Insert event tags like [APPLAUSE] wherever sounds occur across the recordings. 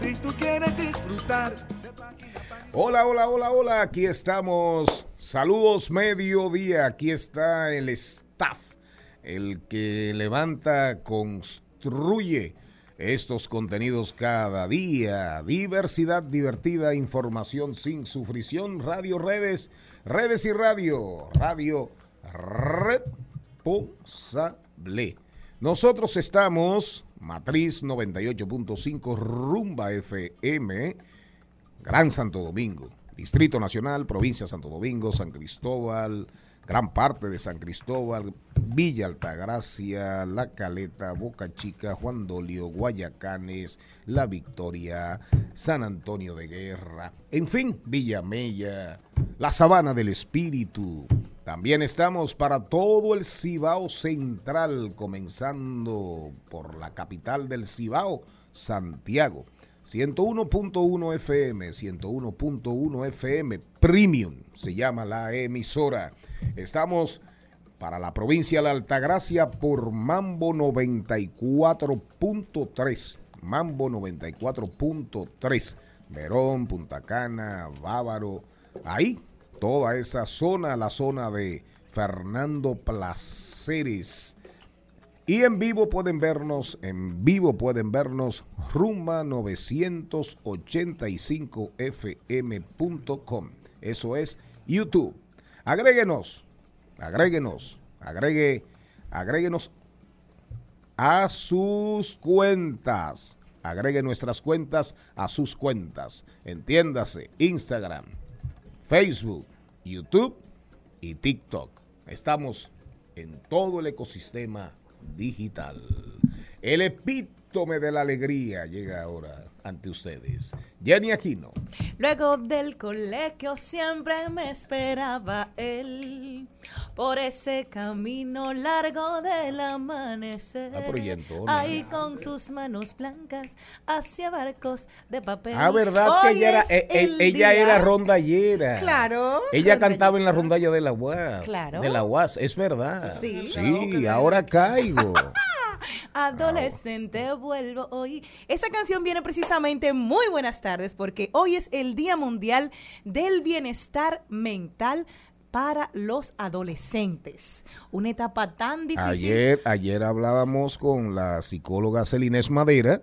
Si tú quieres disfrutar Hola, hola, hola, hola, aquí estamos. Saludos mediodía, aquí está el staff, el que levanta, construye estos contenidos cada día. Diversidad divertida, información sin sufrición, radio, redes, redes y radio, radio responsable. Nosotros estamos, Matriz 98.5 Rumba FM. Gran Santo Domingo, Distrito Nacional, Provincia Santo Domingo, San Cristóbal, gran parte de San Cristóbal, Villa Altagracia, La Caleta, Boca Chica, Juan Dolio, Guayacanes, La Victoria, San Antonio de Guerra, en fin, Villa Mella, La Sabana del Espíritu. También estamos para todo el Cibao Central, comenzando por la capital del Cibao, Santiago. 101.1 FM, 101.1 FM Premium se llama la emisora. Estamos para la provincia de la Altagracia por Mambo 94.3. Mambo 94.3. Verón, Punta Cana, Bávaro. Ahí, toda esa zona, la zona de Fernando Placeres. Y en vivo pueden vernos, en vivo pueden vernos rumba 985fm.com. Eso es YouTube. Agréguenos, agréguenos, agregue, agréguenos a sus cuentas. Agregue nuestras cuentas a sus cuentas. Entiéndase, Instagram, Facebook, YouTube y TikTok. Estamos en todo el ecosistema digital. El epítome de la alegría llega ahora ante ustedes. Jenny Aquino. Luego del colegio siempre me esperaba él por ese camino largo del amanecer. Ah, entona. Ahí con sus manos blancas hacia barcos de papel. Ah, verdad que ella era, eh, eh, el ella era rondallera. Claro. Ella cantaba en la rondalla de la UAS. Claro. De la UAS, es verdad. Sí. Sí, ahora caigo. Adolescente vuelvo hoy. Esa canción viene precisamente muy buenas tardes porque hoy es el Día Mundial del Bienestar Mental para los adolescentes. Una etapa tan difícil. Ayer, ayer hablábamos con la psicóloga Celinés Madera,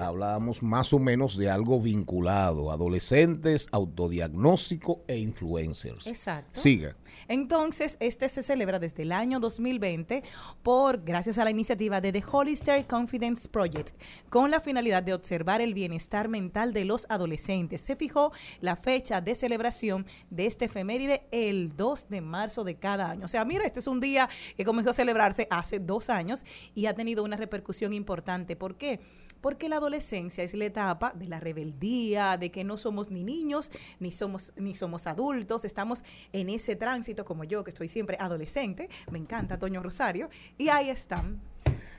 hablábamos más o menos de algo vinculado, adolescentes, autodiagnóstico e influencers. Exacto. Siga. Entonces, este se celebra desde el año 2020 por, gracias a la iniciativa de The Hollister Confidence Project, con la finalidad de observar el bienestar mental de los adolescentes. Se fijó la fecha de celebración de este efeméride el 2 de marzo de cada año. O sea, mira, este es un día que comenzó a celebrarse hace dos años y ha tenido una repercusión importante. ¿Por qué? Porque la adolescencia es la etapa de la rebeldía, de que no somos ni niños, ni somos, ni somos adultos, estamos en ese tránsito como yo, que estoy siempre adolescente, me encanta Toño Rosario, y ahí están.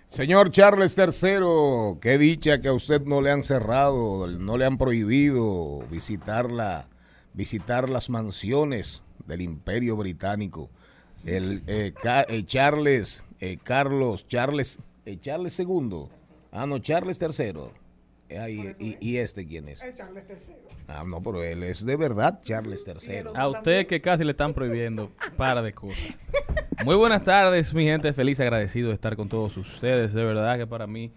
Señor Charles III, qué dicha que a usted no le han cerrado, no le han prohibido visitar, la, visitar las mansiones del Imperio Británico. El eh, Ca- eh, Charles, eh, Carlos, Charles, eh, Charles II, ah no, Charles III, Ay, y, y este quién es? Es Charles III. Ah, no, pero él es de verdad Charles III. A usted que casi le están prohibiendo para de cosas. Muy buenas tardes, mi gente. Feliz, agradecido de estar con todos ustedes. De verdad que para mí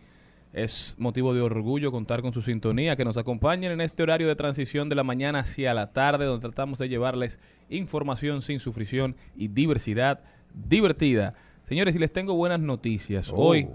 es motivo de orgullo contar con su sintonía, que nos acompañen en este horario de transición de la mañana hacia la tarde, donde tratamos de llevarles información sin sufrición y diversidad divertida. Señores, y les tengo buenas noticias. Oh. Hoy,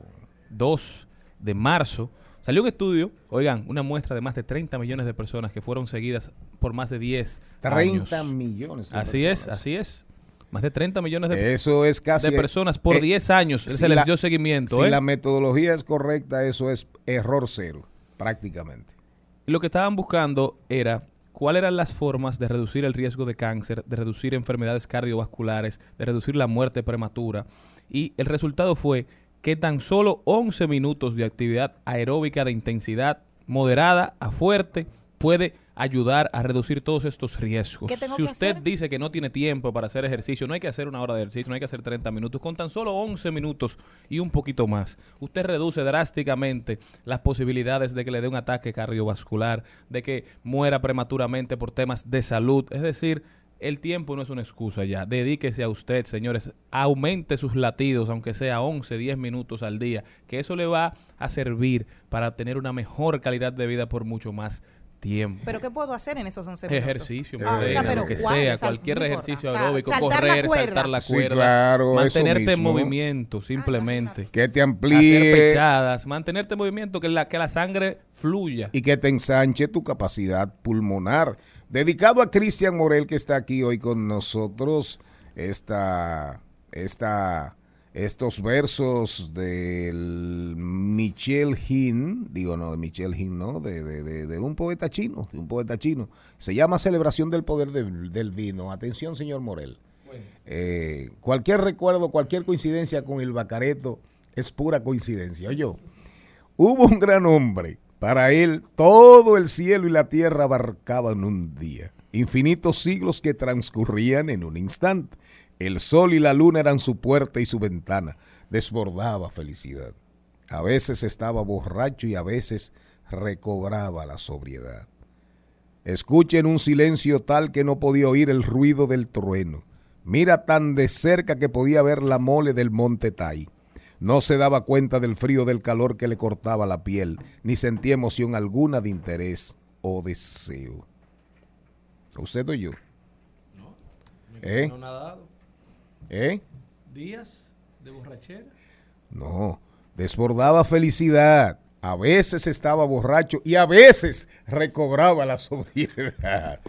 2 de marzo, salió un estudio, oigan, una muestra de más de 30 millones de personas que fueron seguidas por más de 10 30 años. millones. de Así es, así es. Más de 30 millones de, Eso es casi. de personas por eh, 10 años. si se les la- dio seguimiento. Si ¿eh? la metodología es correcta, eso es error cero, prácticamente. Lo que estaban buscando era cuáles eran las formas de reducir el riesgo de cáncer, de reducir enfermedades cardiovasculares, de reducir la muerte prematura. Y el resultado fue que tan solo 11 minutos de actividad aeróbica de intensidad moderada a fuerte puede ayudar a reducir todos estos riesgos. ¿Qué tengo Si usted hacer? dice que no tiene tiempo para hacer ejercicio, no hay que hacer una hora de ejercicio, no hay que hacer 30 minutos, con tan solo 11 minutos y un poquito más, usted reduce drásticamente las posibilidades de que le dé un ataque cardiovascular, de que muera prematuramente por temas de salud. Es decir, el tiempo no es una excusa ya. Dedíquese a usted, señores. Aumente sus latidos, aunque sea 11, 10 minutos al día, que eso le va a servir para tener una mejor calidad de vida por mucho más tiempo. ¿Pero qué puedo hacer en esos 11 minutos? Ejercicio, Ah, o sea, pero lo que ¿cuál? sea, O sea, cualquier ejercicio aeróbico, saltar correr, saltar la Sí, cuerda, claro, eso mantenerte en movimiento, simplemente. Que te Hacer amplíe pechadas, mantenerte en movimiento, que la, que la sangre fluya. y que te ensanche tu capacidad pulmonar. Dedicado a Cristian Morel, que está aquí hoy con nosotros, esta, esta, estos versos del Michel Hin, digo no, de Michel Hin, no, de, de- de- de un poeta chino, de un poeta chino. Se llama Celebración del Poder del, Vino. Atención, señor Morel. Eh, cualquier recuerdo, cualquier coincidencia con el Bacareto es pura coincidencia. Oye, hubo un gran hombre. Para él todo el cielo y la tierra abarcaban un día. Infinitos siglos que transcurrían en un instante. El sol y la luna eran su puerta y su ventana. Desbordaba felicidad. A veces estaba borracho y a veces recobraba la sobriedad. Escuchen un silencio tal que no podía oír el ruido del trueno. Mira tan de cerca que podía ver la mole del monte Tai. No se daba cuenta del frío del calor que le cortaba la piel, ni sentía emoción alguna de interés o deseo. ¿Usted o yo? ¿Eh? No nadado. ¿Eh? Días de borrachera. No, desbordaba felicidad. A veces estaba borracho y a veces recobraba la [LAUGHS] sobriedad.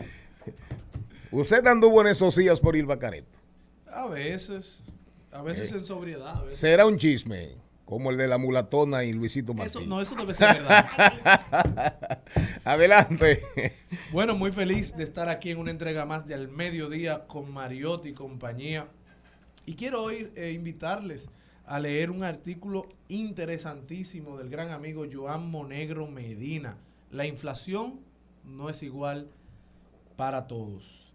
Usted anduvo en esos días por Ilbacareto. A veces. A veces en sobriedad. a veces. Será un chisme, como el de la mulatona y Luisito Martín. Eso, no, eso debe ser verdad. [LAUGHS] Adelante. bueno, muy feliz de estar aquí en una entrega más de Al Mediodía con Mariotti y compañía. Y quiero hoy eh, invitarles a leer un artículo interesantísimo del gran amigo Joan Monegro Medina. La inflación no es igual para todos.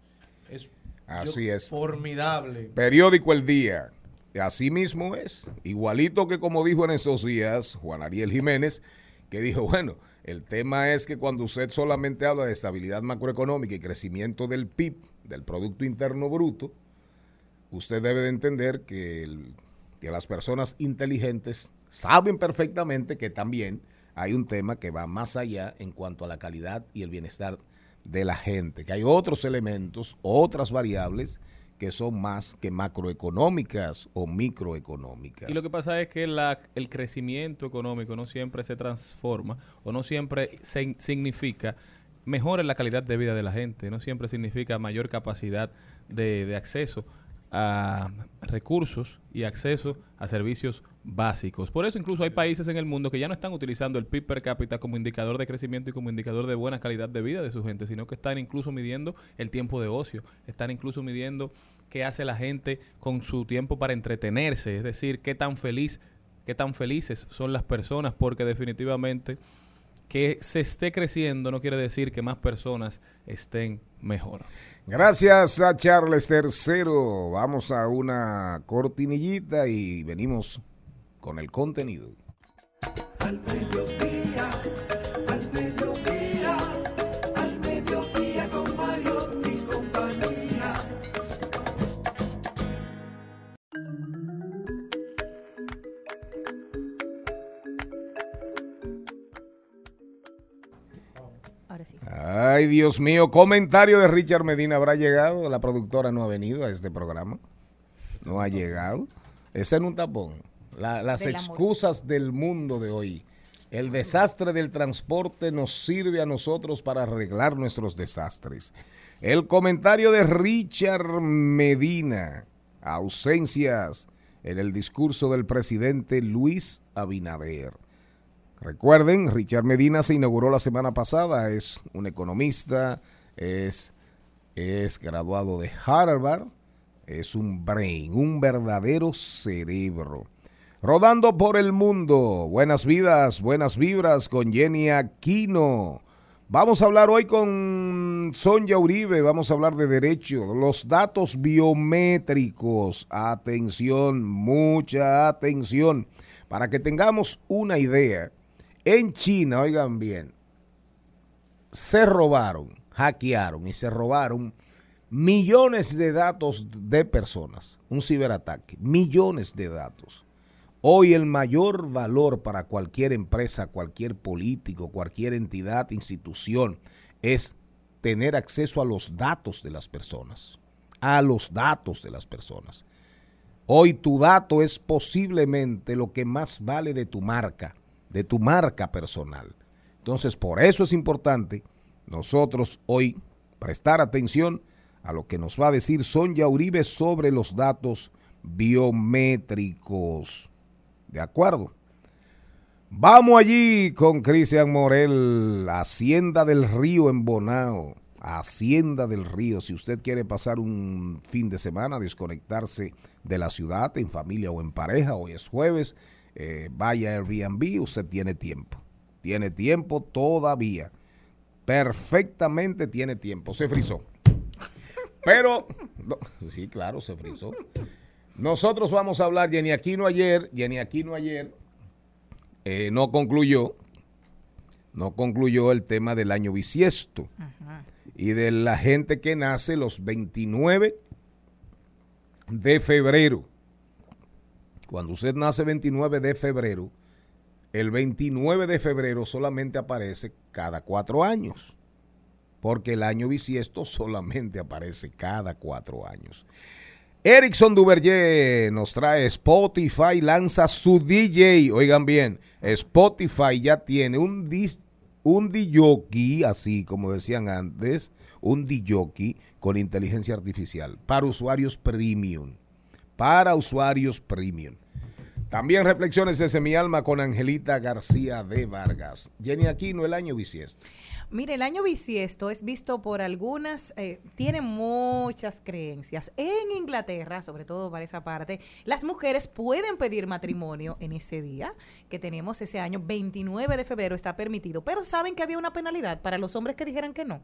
Es Así yo- es. formidable. Periódico El Día. Así mismo es. Igualito que como dijo en esos días Juan Ariel Jiménez, que dijo, bueno, el tema es que cuando usted solamente habla de estabilidad macroeconómica y crecimiento del PIB, del Producto Interno Bruto, usted debe de entender que, las personas inteligentes saben perfectamente que también hay un tema que va más allá en cuanto a la calidad y el bienestar de la gente, que hay otros elementos, otras variables que son más que macroeconómicas o microeconómicas. Y lo que pasa es que el crecimiento económico no siempre se transforma o no siempre se- significa mejor en la calidad de vida de la gente, no siempre significa mayor capacidad de acceso a recursos y acceso a servicios básicos. Por eso incluso hay países en el mundo que ya no están utilizando el PIB per cápita como indicador de crecimiento y como indicador de buena calidad de vida de su gente, sino que están incluso midiendo el tiempo de ocio, están incluso midiendo qué hace la gente con su tiempo para entretenerse, es decir, qué tan feliz, qué tan felices son las personas, porque definitivamente que se esté creciendo no quiere decir que más personas estén mejor. Gracias a Charles III. Vamos a una cortinillita y venimos con el contenido. al Ay, Dios mío, comentario de Richard Medina. ¿Habrá llegado? La productora no ha venido a este programa. No ha llegado. Ese en un tapón. La- las Del amor. excusas del mundo de hoy. El desastre del transporte nos sirve a nosotros para arreglar nuestros desastres. El comentario de Richard Medina. Ausencias en el discurso del presidente Luis Abinader. Recuerden, Richard Medina se inauguró la semana pasada, es un economista, es, es graduado de Harvard, es un brain, un verdadero cerebro. Rodando por el mundo, buenas vidas, buenas vibras con Jenny Aquino. Vamos a hablar hoy con Sonja Uribe, vamos a hablar de derecho, los datos biométricos. Atención, mucha atención, para que tengamos una idea. En China, oigan bien, se robaron, hackearon y se robaron millones de datos de personas. Un ciberataque, millones de datos. Hoy el mayor valor para cualquier empresa, cualquier político, cualquier entidad, institución, es tener acceso a los datos de las personas. A los datos de las personas. Hoy tu dato es posiblemente lo que más vale de tu marca, de tu marca personal. Entonces, por eso es importante nosotros hoy prestar atención a lo que nos va a decir Sonja Uribe sobre los datos biométricos. ¿De acuerdo? Vamos allí con Cristian Morel, Hacienda del Río en Bonao. Hacienda del Río. Si usted quiere pasar un fin de semana, desconectarse de la ciudad en familia o en pareja, hoy es jueves, eh, vaya Airbnb, usted tiene tiempo. Tiene tiempo todavía. Perfectamente tiene tiempo. Se frizó. Pero, no, sí, claro, se frizó. Nosotros vamos a hablar, Jenny Aquino ayer, Jenny Aquino ayer eh, no concluyó, no concluyó el tema del año bisiesto y de la gente que nace los 29 de febrero. Cuando usted nace 29 de febrero, el 29 de febrero solamente aparece cada cuatro años, porque el año bisiesto solamente aparece cada cuatro años. Erickson Duverger nos trae Spotify, lanza su DJ. Oigan bien, Spotify ya tiene un, un DJ, así como decían antes, un DJ con inteligencia artificial para usuarios premium. Para usuarios premium. También reflexiones desde mi alma con Angelita García de Vargas. Jenny Aquino, el año bisiesto. Mire, el año bisiesto es visto por algunas, eh, tiene muchas creencias. En Inglaterra, sobre todo para esa parte, las mujeres pueden pedir matrimonio en ese día que tenemos ese año, 29 de febrero está permitido, pero saben que había una penalidad para los hombres que dijeran que no.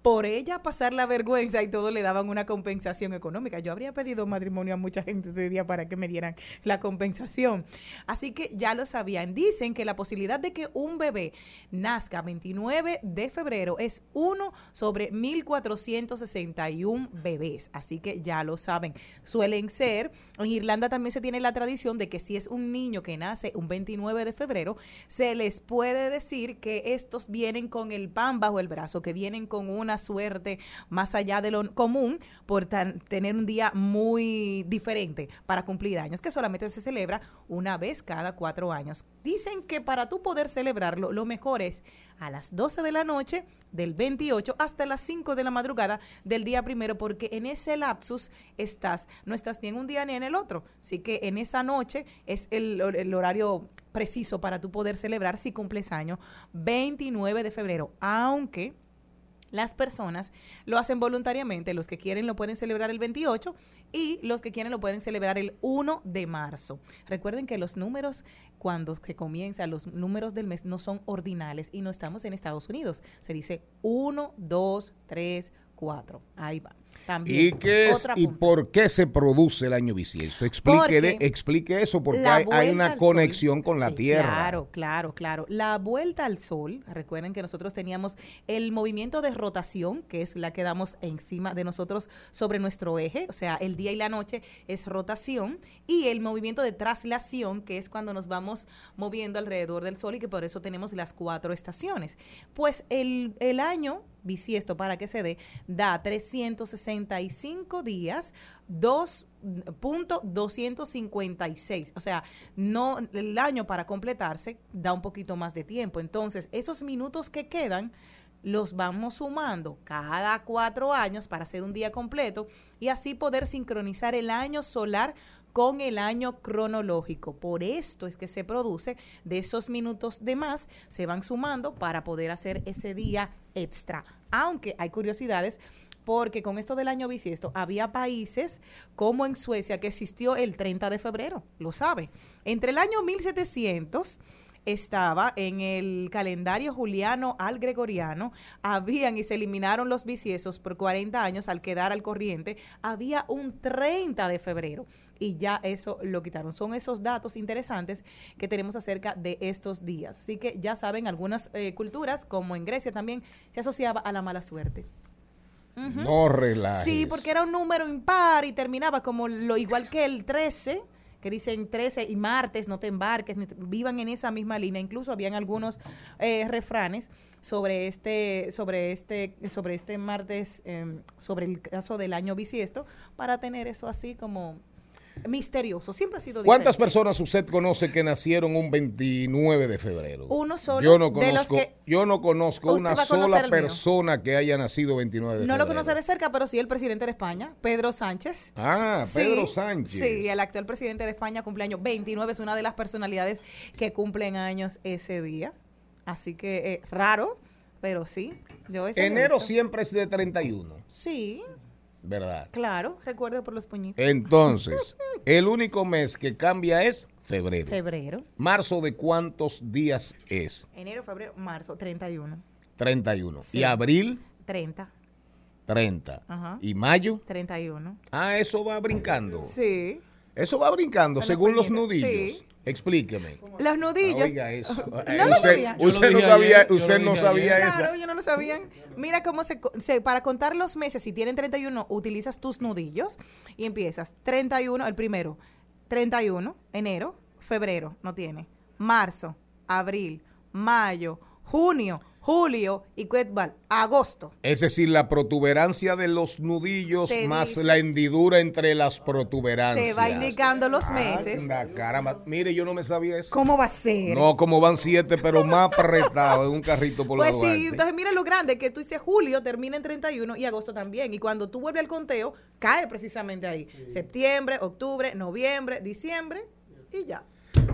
Por ella pasar la vergüenza y todo le daban una compensación económica. Yo habría pedido matrimonio a mucha gente ese día para que me dieran la compensación. Así que ya lo sabían. Dicen que la posibilidad de que un bebé nazca 29 de febrero es 1 sobre 1461 bebés. Así que ya lo saben. Suelen ser, en Irlanda también se tiene la tradición de que si es un niño que nace un 29 de febrero, se les puede decir que estos vienen con el pan bajo el brazo, que vienen con una suerte más allá de lo común por tener un día muy diferente para cumplir años, que solamente se celebra una vez cada cuatro años. Dicen que para tú poder celebrarlo, lo mejor es a las 12 de la noche del 28 hasta las 5 de la madrugada del día primero, porque en ese lapsus estás, no estás ni en un día ni en el otro. Así que en esa noche es el, horario preciso para tú poder celebrar si cumples año 29 de febrero, aunque las personas lo hacen voluntariamente, los que quieren lo pueden celebrar el 28 y los que quieren lo pueden celebrar el 1 de marzo. Recuerden que los números cuando se comienza, los números del mes no son ordinales y no estamos en Estados Unidos. Se dice 1, 2, 3, 4. Ahí va. También. ¿Y, qué es, ¿Y por qué se produce el año bisiesto? Explique, Porque explique eso, porque hay, una conexión sol- con la Tierra. Claro, claro, claro. La vuelta al sol, recuerden que nosotros teníamos el movimiento de rotación, que es la que damos encima de nosotros sobre nuestro eje, o sea, el día y la noche es rotación, y el movimiento de traslación, que es cuando nos vamos moviendo alrededor del sol y que por eso tenemos las cuatro estaciones. Pues el, el año bisiesto, para que se dé, da 365 días, 2.256. O sea, no el año para completarse da un poquito más de tiempo. Entonces, esos minutos que quedan los vamos sumando cada cuatro años para hacer un día completo y así poder sincronizar el año solar con el año cronológico. Por esto es que se produce de esos minutos de más, se van sumando para poder hacer ese día extra. Aunque hay curiosidades, porque con esto del año bisiesto había países como en Suecia que existió el 30 de febrero, lo sabe. Entre el año 1700 estaba en el calendario juliano al gregoriano, habían y se eliminaron los bisiestos por 40 años al quedar al corriente, había un 30 de febrero y ya eso lo quitaron. Son esos datos interesantes que tenemos acerca de estos días. Así que ya saben, algunas eh, culturas, como en Grecia también, se asociaba a la mala suerte. No relajes. Sí, porque era un número impar y terminaba como lo igual que el 13, que dicen 13 y martes, no te embarques, vivan en esa misma línea. Incluso habían algunos eh, refranes sobre este, sobre este, sobre este martes, eh, sobre el caso del año bisiesto, para tener eso así como misterioso. Siempre ha sido ¿Cuántas diferente. personas usted conoce que nacieron un 29 de febrero? Uno solo Yo no de los conozco, que- yo no conozco una sola persona que haya nacido 29 de No febrero. lo conoce de cerca, pero sí el presidente de España, Pedro Sánchez. Ah, Sí, Pedro Sánchez. Sí, el actual presidente de España cumpleaños 29, es una de las personalidades que cumplen años ese día. Así que eh, raro, pero sí. Yo Enero siempre es de 31, Sí, ¿verdad? claro, recuerdo por los puñitos. Entonces, [LAUGHS] el único mes que cambia es febrero. Febrero, Marzo de cuántos días es? enero, febrero, marzo, 31, 31. Sí. Y abril, 30, 30. Ajá. Y mayo, 31. ah, eso va brincando. Sí. Eso va brincando Con según los nudillos. sí. Explíqueme. Los Ah, nudillos. Oiga eso. [LAUGHS] ¿No lo usted sabían? No sabía, usted no sabía esa. Claro, yo no lo sabían. Mira cómo se, co- se- para contar los meses, si tienen 31, utilizas tus nudillos y empiezas 31, el primero, 31, enero, febrero, no tiene, marzo, abril, mayo, junio, julio y agosto. Es decir, la protuberancia de los nudillos Te más dice- la hendidura entre las protuberancias. Te va indicando los meses. Anda, caramba. Mire, yo no me sabía eso. ¿Cómo va a ser? No, como van siete, pero más apretado en un carrito por Pues la sí, Duarte. entonces mira lo grande que tú dices julio termina en 31 y agosto también. Y cuando tú vuelves al conteo, cae precisamente ahí. Septiembre, octubre, noviembre, diciembre y ya.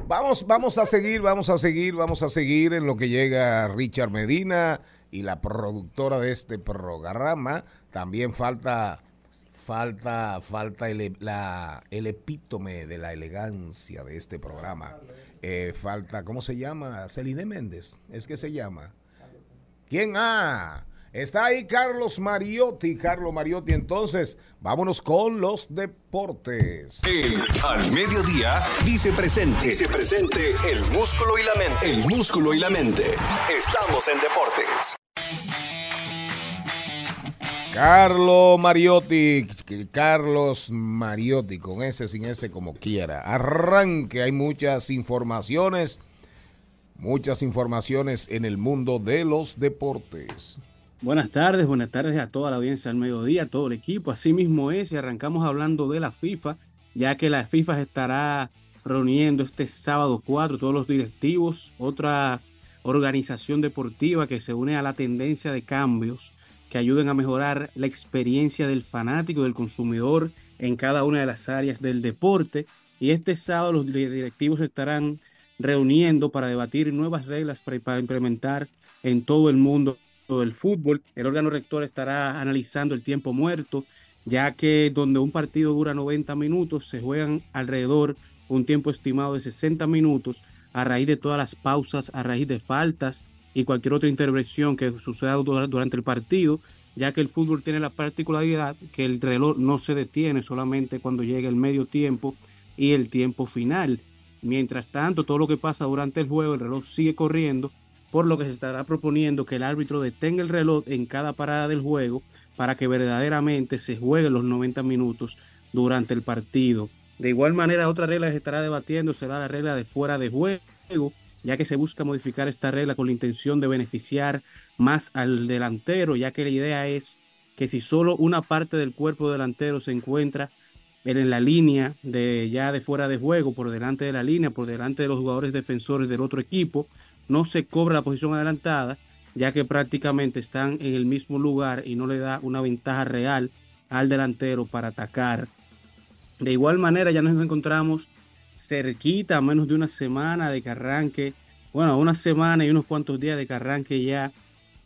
Vamos, vamos a seguir, vamos a seguir, vamos a seguir en lo que llega Richard Medina y la productora de este programa. También falta, falta, falta el, la- el epítome de la elegancia de este programa. Eh, falta, ¿cómo se llama? Celine Méndez, es que se llama. ¿Quién? Ah, está ahí Carlos Mariotti. Carlos Mariotti, entonces, vámonos con los deportes. El al mediodía dice presente. Dice presente el músculo y la mente. El músculo y la mente. Estamos en deportes. Carlos Mariotti, Carlos Mariotti, con ese, sin ese, como quiera. Arranque, hay muchas informaciones, muchas informaciones en el mundo de los deportes. Buenas tardes, buenas tardes a toda la audiencia al mediodía, a todo el equipo. Así mismo es, y arrancamos hablando de la FIFA, ya que la FIFA estará reuniendo este sábado 4 todos los directivos, otra organización deportiva que se une a la tendencia de cambios que ayuden a mejorar la experiencia del fanático, del consumidor en cada una de las áreas del deporte. Y este sábado los directivos estarán reuniendo para debatir nuevas reglas para implementar en todo el mundo del fútbol. El órgano rector estará analizando el tiempo muerto, ya que donde un partido dura 90 minutos, se juegan alrededor un tiempo estimado de 60 minutos a raíz de todas las pausas, a raíz de faltas y cualquier otra intervención que suceda dura- durante el partido. ya que el fútbol tiene la particularidad que el reloj no se detiene solamente cuando llega el medio tiempo y el tiempo final. Mientras tanto, todo lo que pasa durante el juego, el reloj sigue corriendo, por lo que se estará proponiendo que el árbitro detenga el reloj en cada parada del juego para que verdaderamente se juegue los 90 minutos durante el partido. De igual manera, otra regla se estará debatiendo será la regla de fuera de juego, ya que se busca modificar esta regla con la intención de beneficiar más al delantero, ya que la idea es que si solo una parte del cuerpo delantero se encuentra en la línea de ya de fuera de juego, por delante de la línea, por delante de los jugadores defensores del otro equipo, no se cobra la posición adelantada, ya que prácticamente están en el mismo lugar y no le da una ventaja real al delantero para atacar. De igual manera, ya nos encontramos cerquita, a menos de una semana de que arranque, bueno, una semana y unos cuantos días de que arranque ya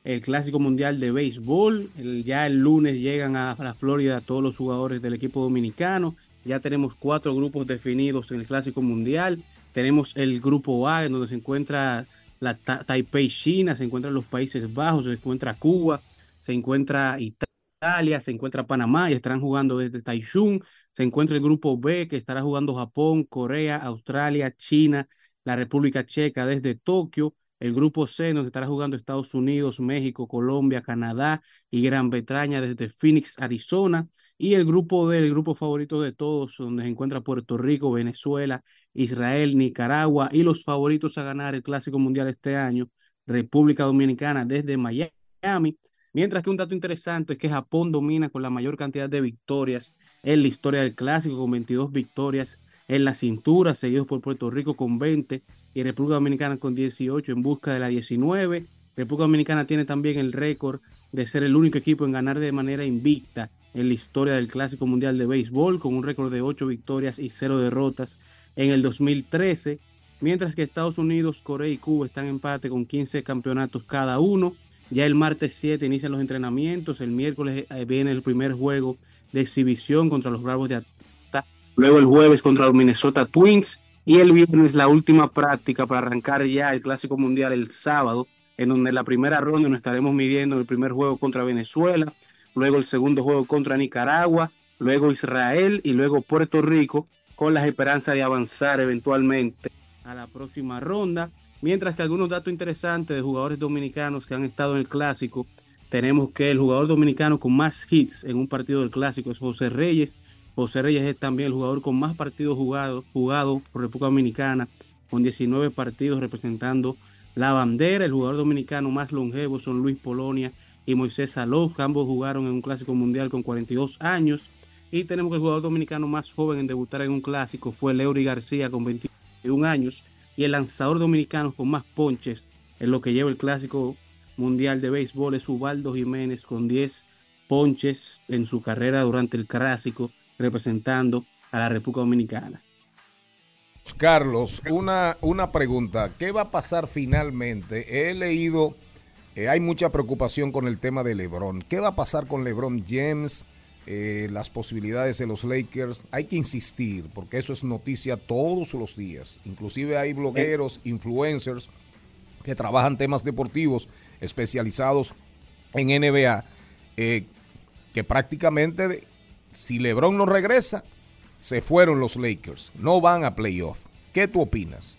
el Clásico Mundial de Béisbol. ya el lunes llegan a, la Florida todos los jugadores del equipo dominicano. Ya tenemos cuatro grupos definidos en el Clásico Mundial. Tenemos el grupo A, en donde se encuentra la Taipei China, se encuentran los Países Bajos, se encuentra Cuba, se encuentra Italia, se encuentra Panamá y estarán jugando desde Taichung. Se encuentra el grupo B que estará jugando Japón, Corea, Australia, China, la República Checa desde Tokio. El grupo C nos estará jugando Estados Unidos, México, Colombia, Canadá y Gran Bretaña desde Phoenix, Arizona. Y el grupo D, el grupo favorito de todos, donde se encuentra Puerto Rico, Venezuela, Israel, Nicaragua y los favoritos a ganar el Clásico Mundial este año, República Dominicana desde Miami. Mientras que un dato interesante es que Japón domina con la mayor cantidad de victorias en la historia del Clásico, con 22 victorias en la cintura, seguidos por Puerto Rico con 20 y República Dominicana con 18 en busca de la 19. República Dominicana tiene también el récord de ser el único equipo en ganar de manera invicta en la historia del Clásico Mundial de Béisbol, con un récord de 8 victorias y 0 derrotas en el 2013, mientras que Estados Unidos, Corea y Cuba están en empate con 15 campeonatos cada uno. Ya el martes 7 inician los entrenamientos, el miércoles eh, viene el primer juego de exhibición contra los Bravos de Atlanta, luego el jueves contra los Minnesota Twins y el viernes la última práctica para arrancar ya el Clásico Mundial el sábado, en donde en la primera ronda nos estaremos midiendo el primer juego contra Venezuela, luego el segundo juego contra Nicaragua, luego Israel y luego Puerto Rico, con las esperanzas de avanzar eventualmente a la próxima ronda. Mientras que algunos datos interesantes de jugadores dominicanos que han estado en el clásico, tenemos que el jugador dominicano con más hits en un partido del clásico es José Reyes, José Reyes es también el jugador con más partidos jugados jugado por República Dominicana, con 19 partidos representando la bandera. El jugador dominicano más longevo son Luis Polonia y Moisés Saló. Ambos jugaron en un clásico mundial con 42 años. Y tenemos que el jugador dominicano más joven en debutar en un clásico fue Leury García con 21 años. Y el lanzador dominicano con más ponches en lo que lleva el clásico mundial de béisbol es Ubaldo Jiménez con 10 ponches en su carrera durante el clásico representando a la República Dominicana. Carlos, una, una pregunta. ¿Qué va a pasar finalmente? He leído, eh, hay mucha preocupación con el tema de Lebron. ¿Qué va a pasar con Lebron James? Eh, las posibilidades de los Lakers. Hay que insistir, porque eso es noticia todos los días. Inclusive hay blogueros, influencers que trabajan temas deportivos especializados en NBA, eh, que prácticamente si LeBron no regresa, se fueron los Lakers. No van a playoff. ¿Qué tú opinas?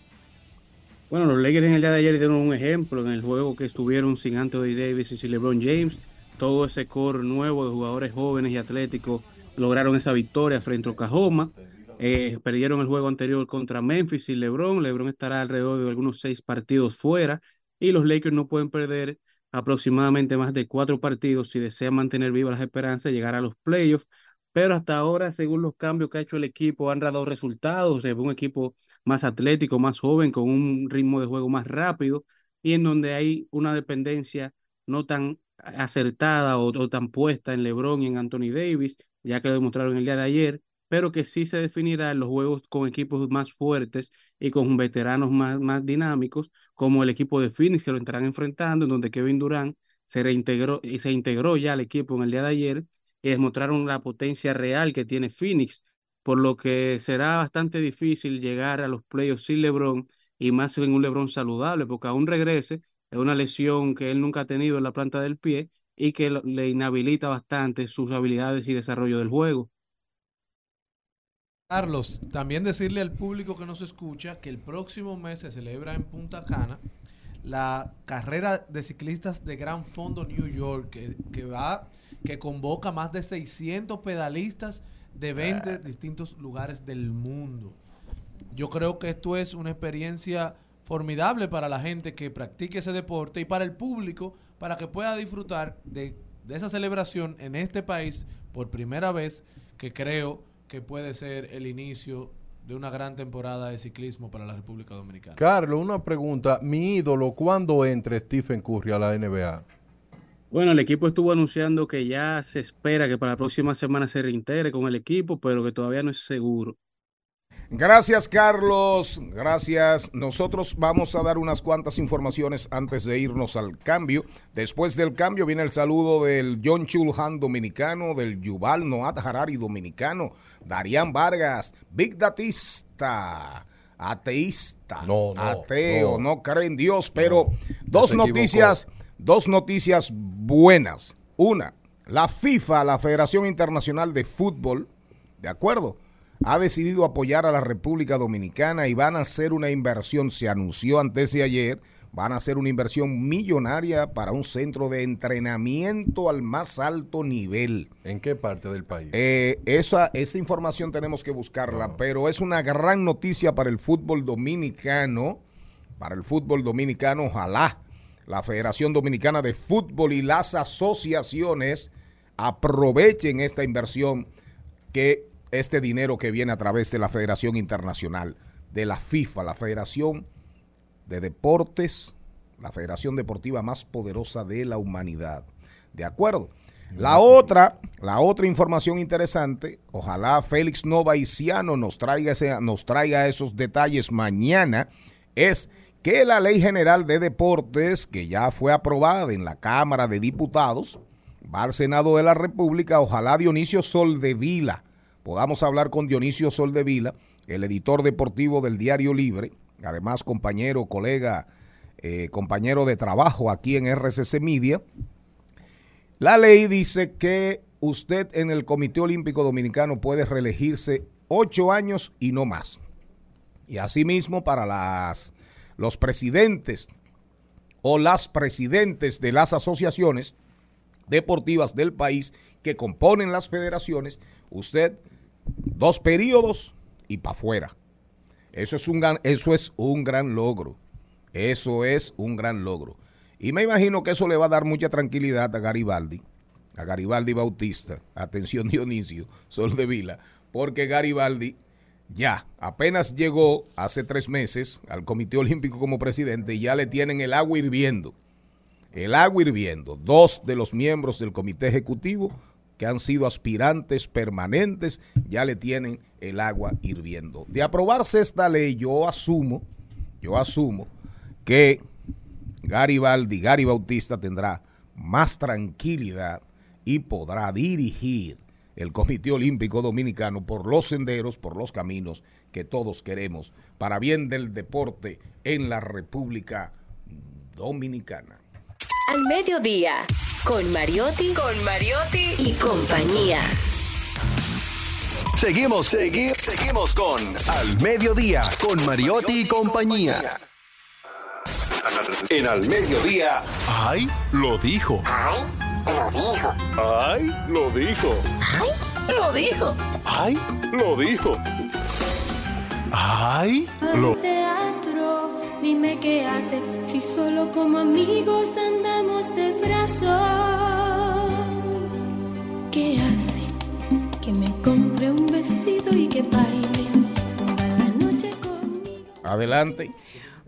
Bueno, los Lakers en el día de ayer dieron un ejemplo en el juego que estuvieron sin Anthony Davis y sin LeBron James. Todo ese core nuevo de jugadores jóvenes y atléticos lograron esa victoria frente a Oklahoma. Eh, perdieron el juego anterior contra Memphis y LeBron. LeBron estará alrededor de algunos seis partidos fuera y los Lakers no pueden perder aproximadamente más de cuatro partidos si desean mantener vivas las esperanzas de llegar a los playoffs pero hasta ahora, según los cambios que ha hecho el equipo, han dado resultados. Es un equipo más atlético, más joven, con un ritmo de juego más rápido y en donde hay una dependencia no tan acertada o, tan puesta en LeBron y en Anthony Davis, ya que lo demostraron el día de ayer, pero que sí se definirá en los juegos con equipos más fuertes y con veteranos más, más dinámicos, como el equipo de Phoenix que lo estarán enfrentando, en donde Kevin Durant se reintegró y se integró ya al equipo en el día de ayer y demostraron la potencia real que tiene Phoenix, por lo que será bastante difícil llegar a los playoffs sin LeBron y más en un LeBron saludable, porque aún regrese, es una lesión que él nunca ha tenido en la planta del pie y que le inhabilita bastante sus habilidades y desarrollo del juego. Carlos, también decirle al público que nos escucha que el próximo mes se celebra en Punta Cana la carrera de ciclistas de Gran Fondo New York, que, que va, que convoca más de 600 pedalistas de 20 distintos lugares del mundo. Yo creo que esto es una experiencia formidable para la gente que practique ese deporte y para el público para que pueda disfrutar de, de esa celebración en este país por primera vez que creo que puede ser el inicio de una gran temporada de ciclismo para la República Dominicana. Carlos, una pregunta. Mi ídolo, ¿cuándo entre Stephen Curry a la NBA? Bueno, el equipo estuvo anunciando que ya se espera que para la próxima semana se reintegre con el equipo, pero que todavía no es seguro. Gracias, Carlos. Gracias. Nosotros vamos a dar unas cuantas informaciones antes de irnos al cambio. Después del cambio viene el saludo del John Chulhan dominicano, del Yuval Noat Harari dominicano, Darían Vargas, Big Datista, ateísta, No, no, ateo, no. no, cree en Dios, pero dos equivocó. Dos noticias buenas. Una, la FIFA, la Federación Internacional de Fútbol, ¿de acuerdo? ha decidido apoyar a la República Dominicana y van a hacer una inversión, se anunció antes de ayer, van a hacer una inversión millonaria para un centro de entrenamiento al más alto nivel. ¿En qué parte del país? Eh, esa, esa información tenemos que buscarla, pero es una gran noticia para el fútbol dominicano, para el fútbol dominicano, ojalá la Federación Dominicana de Fútbol y las asociaciones aprovechen esta inversión que este dinero que viene a través de la Federación Internacional, de la FIFA, la Federación de Deportes, la Federación Deportiva más poderosa de la humanidad. ¿De acuerdo? La otra, la otra información interesante, ojalá Félix Novaiciano nos traiga, ese, nos traiga esos detalles mañana, es que la Ley General de Deportes, que ya fue aprobada en la Cámara de Diputados, va al Senado de la República, ojalá Dionisio Soldevila, podamos hablar con Dionisio Soldevila, el editor deportivo del Diario Libre, además compañero, colega, eh, compañero de trabajo aquí en RCC Media. La ley dice que usted en el Comité Olímpico Dominicano puede reelegirse ocho años y no más. Y asimismo para las, los presidentes o las presidentes de las asociaciones deportivas del país que componen las federaciones, usted dos periodos y para afuera. Eso es un gran, eso es un gran logro. Eso es un gran logro. Y me imagino que eso le va a dar mucha tranquilidad a Garibaldi, a Garibaldi Bautista, atención [LAUGHS] Dionisio, Sol de Vila, porque Garibaldi ya apenas llegó hace tres meses al Comité Olímpico como presidente y ya le tienen el agua hirviendo. El agua hirviendo. Dos de los miembros del Comité Ejecutivo que han sido aspirantes permanentes, ya le tienen el agua hirviendo. De aprobarse esta ley, yo asumo, yo asumo que Garibaldi, Gary Bautista tendrá más tranquilidad y podrá dirigir el Comité Olímpico Dominicano por los senderos, por los caminos que todos queremos para bien del deporte en la República Dominicana. Al mediodía, con Mariotti, con Mariotti y compañía. Seguimos, seguimos, seguimos con Al Mediodía, con Mariotti y compañía. En Al Mediodía, ¡ay! Lo dijo. ¡Ay! Lo dijo. ¡Ay! Lo dijo. ¡Ay! Lo dijo. ¡Ay! Lo dijo. ¡Ay! Lo teatro, dime qué hace si solo como amigos andamos de brazos. ¿Qué hace? Que me compre un vestido y que baile toda la noche conmigo. Adelante.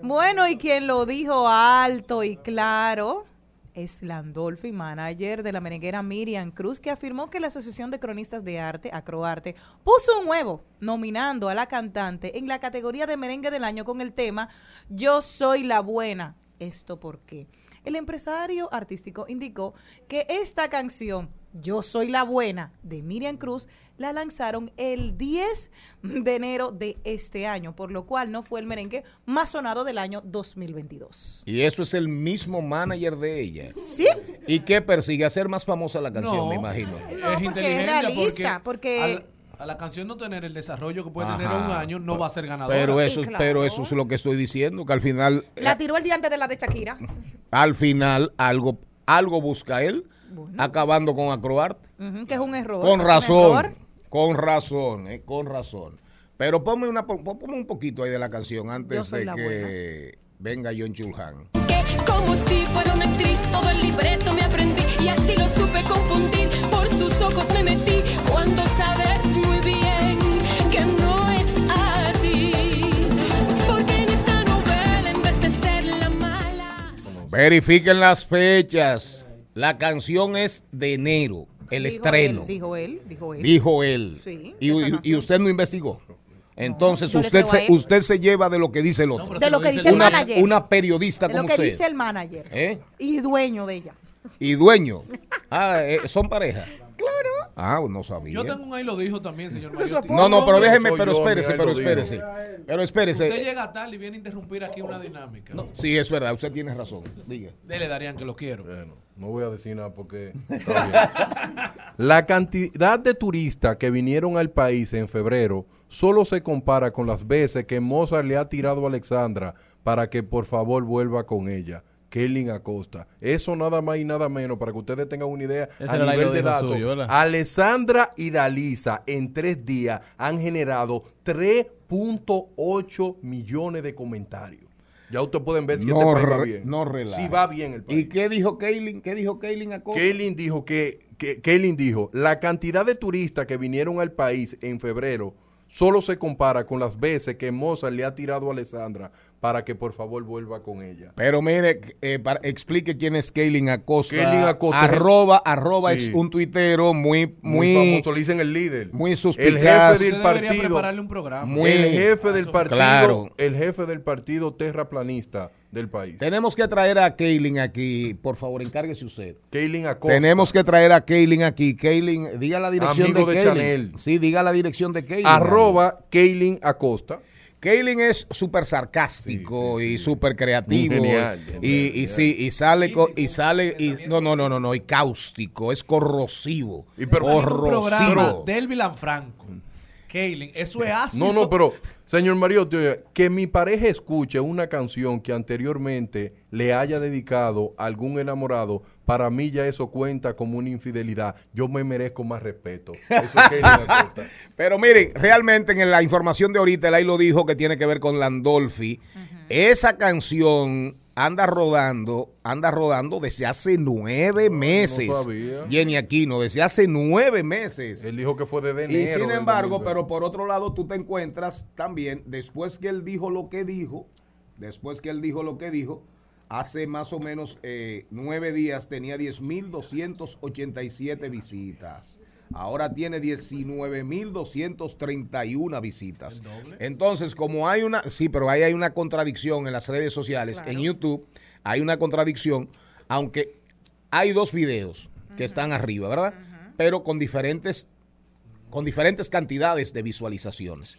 Bueno, y quien lo dijo alto y claro es Landolfi, manager de la merenguera Miriam Cruz, que afirmó que la Asociación de Cronistas de Arte, Acroarte, puso un huevo nominando a la cantante en la categoría de merengue del año con el tema Yo soy la buena. ¿Esto por qué? El empresario artístico indicó que esta canción, Yo soy la buena, de Miriam Cruz, la lanzaron el 10 de enero de este año, por lo cual no fue el merengue más sonado del año 2022. Y eso es el mismo manager de ella. Sí, ¿Y qué persigue? Hacer más famosa la canción, No. me imagino. No, es porque es realista, porque- al- a la canción no tener el desarrollo que puede tener Ajá. un año no va a ser ganadora. Pero eso, claro. pero eso es lo que estoy diciendo, que al final, La tiró el día antes de la de Shakira. al final, algo, algo busca él, acabando con Acroart. Ujú, que es un error. Con razón, error. Con razón, eh, con razón. Pero ponme, una, pon- ponme un poquito ahí de la canción antes de que venga John Chulhan. que como si fuera una actriz todo el libreto me aprendí y así lo supe confundir por sus ojos me metí cuando sabes muy bien que no es así porque en esta novela en vez de ser la mala Verifiquen las fechas. La canción es de enero, el Dijo estreno. él, dijo él, dijo él. Dijo él. Sí, y, y- y usted no investigó. Entonces usted se, usted se lleva de lo que dice el otro. de lo lo que dice el una, manager. una periodista de lo como que usted. dice el manager. ¿Eh? Y dueño de ella. Y dueño. [LAUGHS] Ah, eh, son pareja. Claro. Ah, no sabía. Yo tengo un ahí lo dijo también, señor. No, no, pero déjeme, pero espérese, pero espérese. Pero espérese. Usted llega tarde y viene a interrumpir aquí una dinámica. Sí, es verdad, usted tiene razón. Diga. Dele, Darían, que lo quiero. Bueno, no voy a decir nada porque está bien. [LAUGHS] La cantidad de turistas que vinieron al país en febrero solo se compara con las veces que Mozart le ha tirado a Alexandra para que por favor vuelva con ella. Kelly Acosta. Eso nada más y nada menos para que ustedes tengan una idea Ese a nivel de datos. Alessandra y Dalisa en tres días han generado 3.8 millones de comentarios. Ya ustedes pueden ver si No, este país va bien. no relaje. Si va bien el país. ¿Y qué dijo Kaylin? ¿Qué dijo Kaylin Acosta? Kaylin dijo que, que Kaylin dijo, la cantidad de turistas que vinieron al país en febrero solo se compara con las veces que Mozart le ha tirado a Alessandra para que por favor vuelva con ella. Pero mire, eh, para- explique quién es Kaylin Acosta. Kaylin Acosta. Arroba, arroba Sí. es un tuitero muy, Muy, muy, famoso, le dicen el líder. muy el suspicaz. jefe Usted del partido. prepararle un programa. Muy- el jefe del partido, Claro. el jefe del partido terraplanista del país. Tenemos que traer a Kaylin aquí. Por favor, encárguese usted. Kaylin Acosta. Tenemos que traer a Kaylin aquí. Kaylin, diga la dirección Amigo de, de Kaylin. Chanel. Sí, diga la dirección de Kaylin. arroba Kaylin Acosta. Kaylin es súper sarcástico Sí, sí, sí. y súper creativo. Genial, y, genial, y sí, y sale, y sale, y, no, no, no, no, no, y cáustico, es corrosivo. Y pero- corrosivo. del Vilanfranco. Kaylin, eso es ácido. No, no, pero, señor Mariotti, que mi pareja escuche una canción que anteriormente le haya dedicado a algún enamorado, para mí ya eso cuenta como una infidelidad. Yo me merezco más respeto. Eso es Acosta. [LAUGHS] Pero miren, realmente en la información de ahorita, él ahí lo dijo que tiene que ver con Landolfi. Esa canción anda rodando, anda rodando desde hace nueve meses. sabía. Jenny Aquino, desde hace nueve meses. Él dijo que fue desde Y enero. sin del embargo, 2020. pero por otro lado, tú te encuentras también, después que él dijo lo que dijo, después que él dijo lo que dijo, hace más o menos eh, nueve días tenía 10.287 visitas. Ahora tiene 19.231 visitas. Entonces, como hay una, sí, pero ahí hay una contradicción en las redes sociales, en YouTube hay una contradicción, aunque hay dos videos que están arriba, ¿verdad? Pero con diferentes con diferentes cantidades de visualizaciones.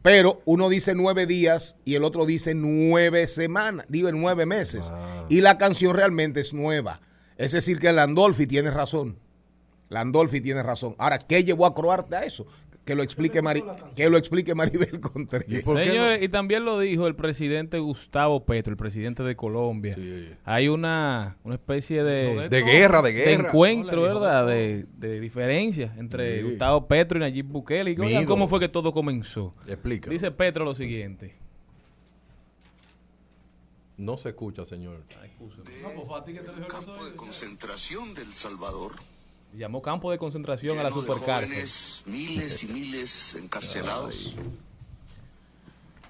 Pero uno dice nueve días y el otro dice nueve semanas, digo nueve meses. Y la canción realmente es nueva. Es decir, que Landolfi tiene razón. Landolfi tiene razón. Ahora, ¿qué llevó a Croarte a eso? Que lo explique, Mari- que lo explique Maribel Contreras. ¿Por qué Señores, y también lo dijo el presidente Gustavo Petro, el presidente de Colombia. Hay una, una especie de, De guerra, de de guerra. encuentro, ¿verdad? De, de diferencia entre Sí. Gustavo Petro y Nayib Bukele. Y oigan. ¿Cómo fue que todo comenzó? Explica. Dice Petro lo siguiente. No se escucha, señor. campo de concentración del Salvador. Llamó campo de concentración a la de supercárcel. jóvenes, miles y miles encarcelados.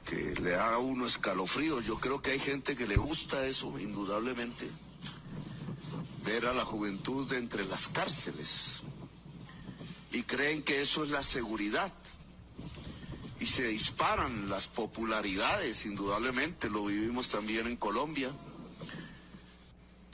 Que le da a uno escalofrío. Yo creo que hay gente que le gusta eso, indudablemente. Ver a la juventud entre las cárceles. Y creen que eso es la seguridad. Y se disparan las popularidades, indudablemente. Lo vivimos también en Colombia.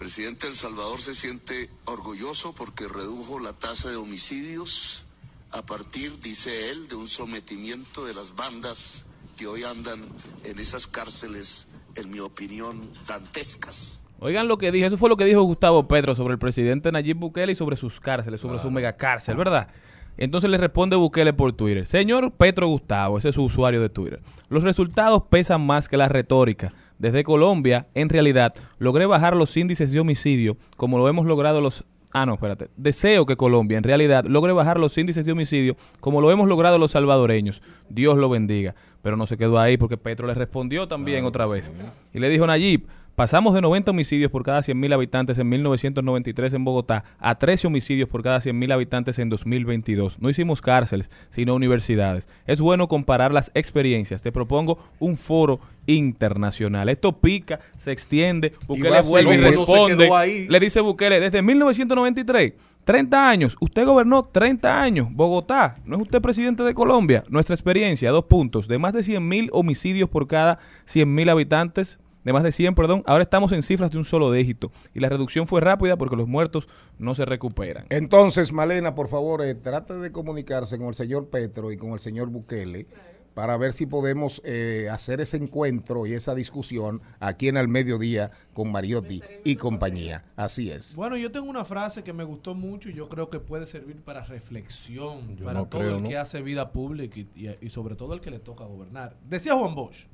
El presidente de El Salvador se siente orgulloso porque redujo la tasa de homicidios a partir, dice él, de un sometimiento de las bandas que hoy andan en esas cárceles, en mi opinión, dantescas. Oigan lo que dijo, eso fue lo que dijo Gustavo Petro sobre el presidente Nayib Bukele y sobre sus cárceles, sobre su megacárcel, ¿verdad? Entonces le responde Bukele por Twitter. Señor Petro Gustavo, ese es su usuario de Twitter. Los resultados pesan más que la retórica. Desde Colombia, en realidad, logré bajar los índices de homicidio como lo hemos logrado los... Ah, no, espérate. Deseo que Colombia, en realidad, logre bajar los índices de homicidio como lo hemos logrado los salvadoreños. Dios lo bendiga. Pero no se quedó ahí porque Petro le respondió también otra vez. Y le dijo Nayib, Pasamos de 90 homicidios por cada 100.000 habitantes en 1993 en Bogotá a 13 homicidios por cada 100.000 habitantes en 2022. No hicimos cárceles, sino universidades. Es bueno comparar las experiencias. Te propongo un foro internacional. Esto pica, se extiende, Bukele vuelve y responde. Le dice Bukele, desde 1993, 30 años, usted gobernó 30 años, Bogotá, ¿no es usted presidente de Colombia? Nuestra experiencia, dos puntos, de más de 100.000 homicidios por cada 100.000 habitantes, de más de 100, perdón, ahora estamos en cifras de un solo dígito y la reducción fue rápida porque los muertos no se recuperan. Entonces, Malena, por favor, eh, trate de comunicarse con el señor Petro y con el señor Bukele para ver si podemos eh, hacer ese encuentro y esa discusión aquí en el mediodía con Mariotti y compañía. Así es. Bueno, yo tengo una frase que me gustó mucho y yo creo que puede servir para reflexión, Yo para no todo creo, el ¿no? que hace vida pública y, y- y sobre todo el que le toca gobernar. Decía Juan Bosch,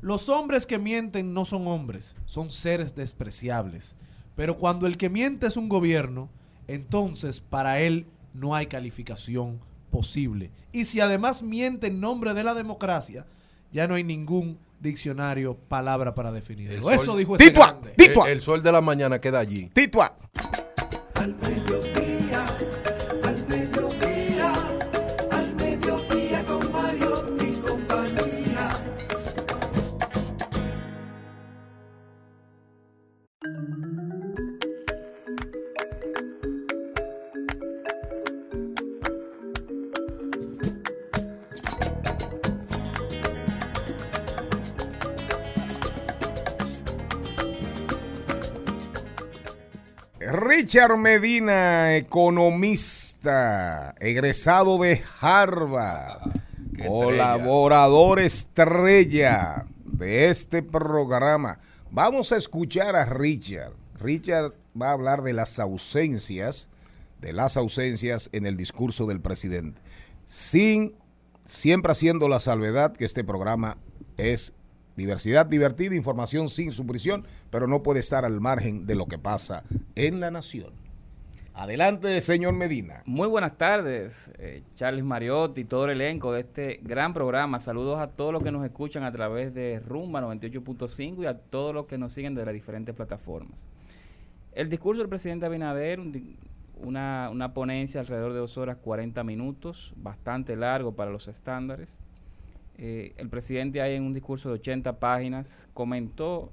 los hombres que mienten no son hombres, son seres despreciables. Pero cuando el que miente es un gobierno, entonces para él no hay calificación posible. Y si además miente en nombre de la democracia, ya no hay ningún diccionario palabra para definirlo. El Eso sol- dijo ese ¡Titua! grande. ¡Titua! El, el sol de la mañana queda allí. Titua. Al Richard Medina, economista, egresado de Harvard, colaborador estrella de este programa. Vamos a escuchar a Richard. Richard va a hablar de las ausencias, de las ausencias en el discurso del presidente, sin siempre haciendo la salvedad que este programa es diversidad divertida, información sin supresión, pero no puede estar al margen de lo que pasa en la nación. Adelante, señor Medina. Muy buenas tardes, eh, Charles Mariotti y todo el elenco de este gran programa. Saludos a todos los que nos escuchan a través de Rumba 98.5 y a todos los que nos siguen de las diferentes plataformas. El discurso del presidente Abinader, una, una ponencia alrededor de dos horas 40 minutos, bastante largo para los estándares. Eh, el presidente ahí en un discurso de 80 páginas comentó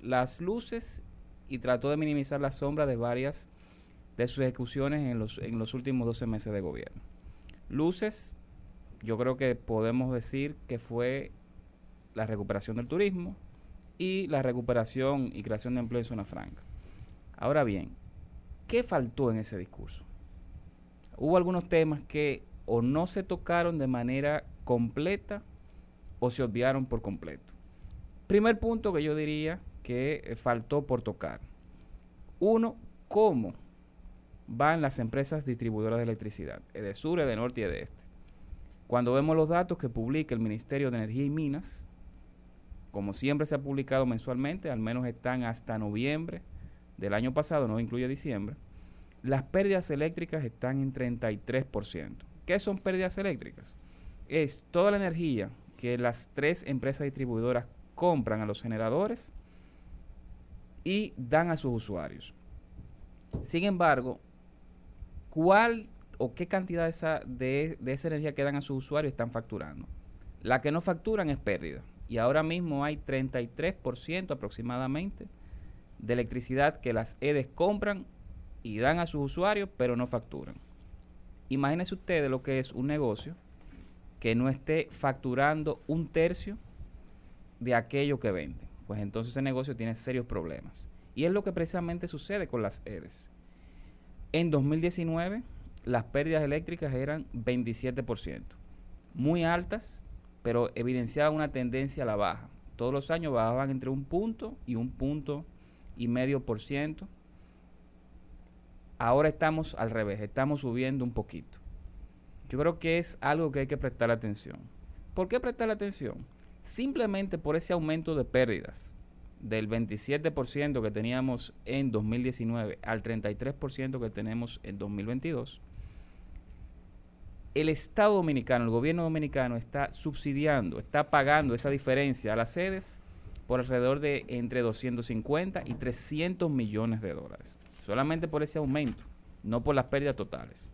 las luces y trató de minimizar la sombra de varias de sus ejecuciones en los, en los últimos 12 meses de gobierno. Luces, yo creo que podemos decir que fue la recuperación del turismo y la recuperación y creación de empleo en zona franca. Ahora bien, ¿qué faltó en ese discurso? Hubo algunos temas que o no se tocaron de manera completa o se obviaron por completo. Primer punto que yo diría que eh, faltó por tocar. Uno, ¿cómo van las empresas distribuidoras de electricidad? de sur, de norte y de este. Cuando vemos los datos que publica el Ministerio de Energía y Minas, como siempre se ha publicado mensualmente, al menos están hasta noviembre del año pasado, no incluye diciembre, las pérdidas eléctricas están en 33%. ¿Qué son pérdidas eléctricas? Es toda la energía que las tres empresas distribuidoras compran a los generadores y dan a sus usuarios. Sin embargo, ¿cuál o qué cantidad de esa, de, de esa energía que dan a sus usuarios están facturando? La que no facturan es pérdida. Y ahora mismo hay 33% aproximadamente de electricidad que las EDES compran y dan a sus usuarios, pero no facturan. Imagínense ustedes lo que es un negocio que no esté facturando un tercio de aquello que vende. Pues entonces ese negocio tiene serios problemas. Y es lo que precisamente sucede con las EDES. En 2019 las pérdidas eléctricas eran 27%, muy altas, pero evidenciaban una tendencia a la baja. Todos los años bajaban entre un punto y un punto y medio por ciento. Ahora estamos al revés, estamos subiendo un poquito. Yo creo que es algo que hay que prestar atención. ¿Por qué prestar atención? Simplemente por ese aumento de pérdidas del 27% que teníamos en 2019 al 33% que tenemos en 2022. El Estado dominicano, el gobierno dominicano está subsidiando, está pagando esa diferencia a las sedes por alrededor de entre 250 y 300 millones de dólares. Solamente por ese aumento, no por las pérdidas totales.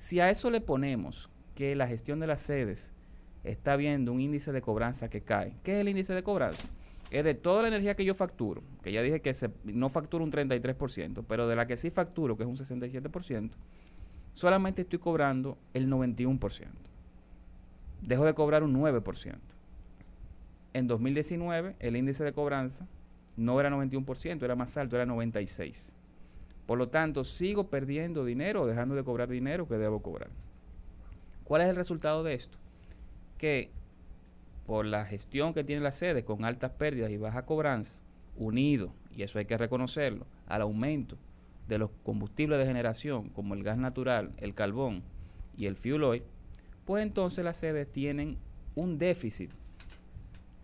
Si a eso le ponemos que la gestión de las sedes está viendo un índice de cobranza que cae, ¿qué es el índice de cobranza? Es de toda la energía que yo facturo, que ya dije que no facturo un 33%, pero de la que sí facturo, que es un 67%, solamente estoy cobrando el 91%. Dejo de cobrar un 9%. En 2019 el índice de cobranza no era 91%, era más alto, era 96%. Por lo tanto, sigo perdiendo dinero dejando de cobrar dinero que debo cobrar. ¿Cuál es el resultado de esto? Que por la gestión que tiene la sede con altas pérdidas y baja cobranza, unido, y eso hay que reconocerlo, al aumento de los combustibles de generación como el gas natural, el carbón y el fuel oil, pues entonces las sedes tienen un déficit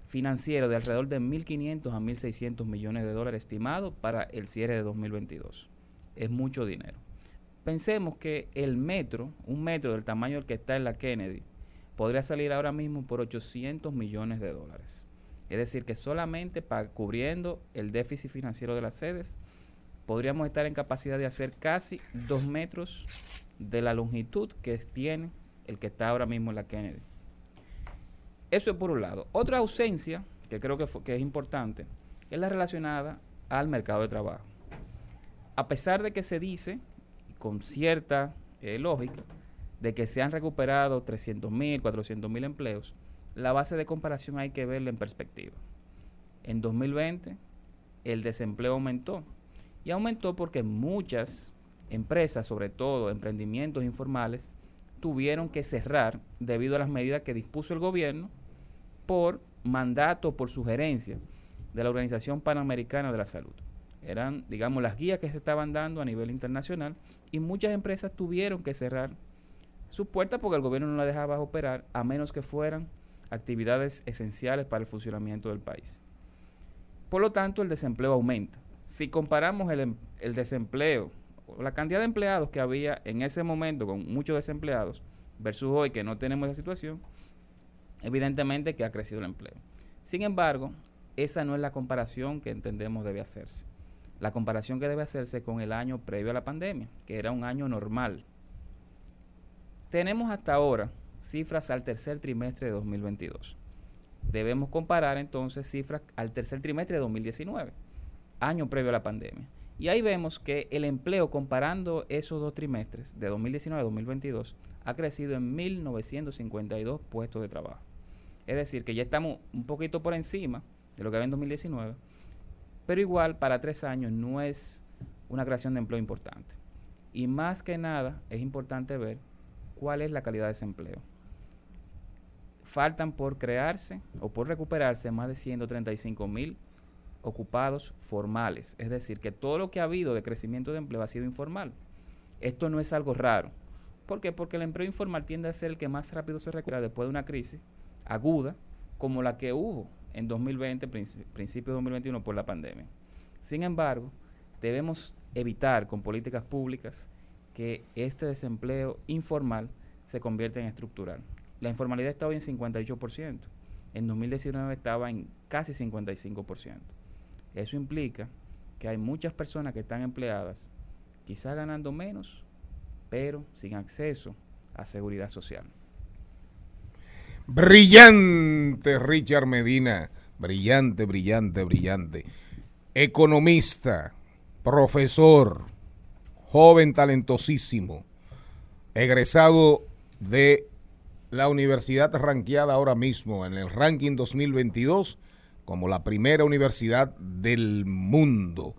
financiero de alrededor de 1.500 a 1.600 millones de dólares estimado para el cierre de 2022. Es mucho dinero. Pensemos que el metro, un metro del tamaño del que está en la Kennedy, podría salir ahora mismo por 800 millones de dólares. Es decir, que solamente cubriendo el déficit financiero de las sedes, podríamos estar en capacidad de hacer casi dos metros de la longitud que tiene el que está ahora mismo en la Kennedy. Eso es por un lado. Otra ausencia, que creo que, que es importante, es la relacionada al mercado de trabajo. A pesar de que se dice, con cierta eh, lógica, de que se han recuperado 300 mil, 400 mil empleos, la base de comparación hay que verla en perspectiva. En 2020 el desempleo aumentó y aumentó porque muchas empresas, sobre todo emprendimientos informales, tuvieron que cerrar debido a las medidas que dispuso el gobierno por mandato, por sugerencia de la Organización Panamericana de la Salud. Eran, digamos, las guías que se estaban dando a nivel internacional y muchas empresas tuvieron que cerrar sus puertas porque el gobierno no la dejaba operar a menos que fueran actividades esenciales para el funcionamiento del país. Por lo tanto, el desempleo aumenta. Si comparamos el, em- el desempleo, la cantidad de empleados que había en ese momento con muchos desempleados versus hoy que no tenemos esa situación, evidentemente que ha crecido el empleo. Sin embargo, esa no es la comparación que entendemos debe hacerse. La comparación que debe hacerse con el año previo a la pandemia, que era un año normal. Tenemos hasta ahora cifras al tercer trimestre de 2022. Debemos comparar entonces cifras al tercer trimestre de 2019, año previo a la pandemia. Y ahí vemos que el empleo comparando esos dos trimestres, de 2019 a 2022, ha crecido en 1.952 puestos de trabajo. Es decir, que ya estamos un poquito por encima de lo que había en 2019, pero igual para tres años no es una creación de empleo importante. Y más que nada es importante ver cuál es la calidad de ese empleo. Faltan por crearse o por recuperarse más de 135 mil ocupados formales. Es decir, que todo lo que ha habido de crecimiento de empleo ha sido informal. Esto no es algo raro. ¿Por qué? Porque el empleo informal tiende a ser el que más rápido se recupera después de una crisis aguda como la que hubo en 2020, princi- principio de 2021 por la pandemia. Sin embargo, debemos evitar con políticas públicas que este desempleo informal se convierta en estructural. La informalidad está hoy en 58%. En 2019 estaba en casi 55%. Eso implica que hay muchas personas que están empleadas, quizás ganando menos, pero sin acceso a seguridad social. Brillante Richard Medina, brillante, brillante, brillante. Economista, profesor, joven talentosísimo, egresado de la universidad ranqueada ahora mismo en el ranking 2022 como la primera universidad del mundo,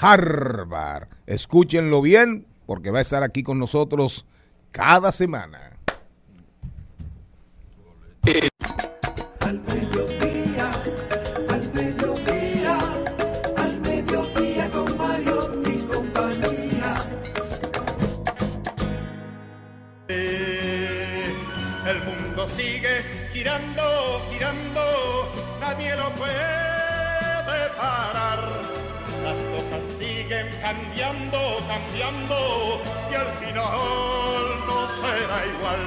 Harvard. Escúchenlo bien porque va a estar aquí con nosotros cada semana. Cambiando, cambiando y al final no será igual.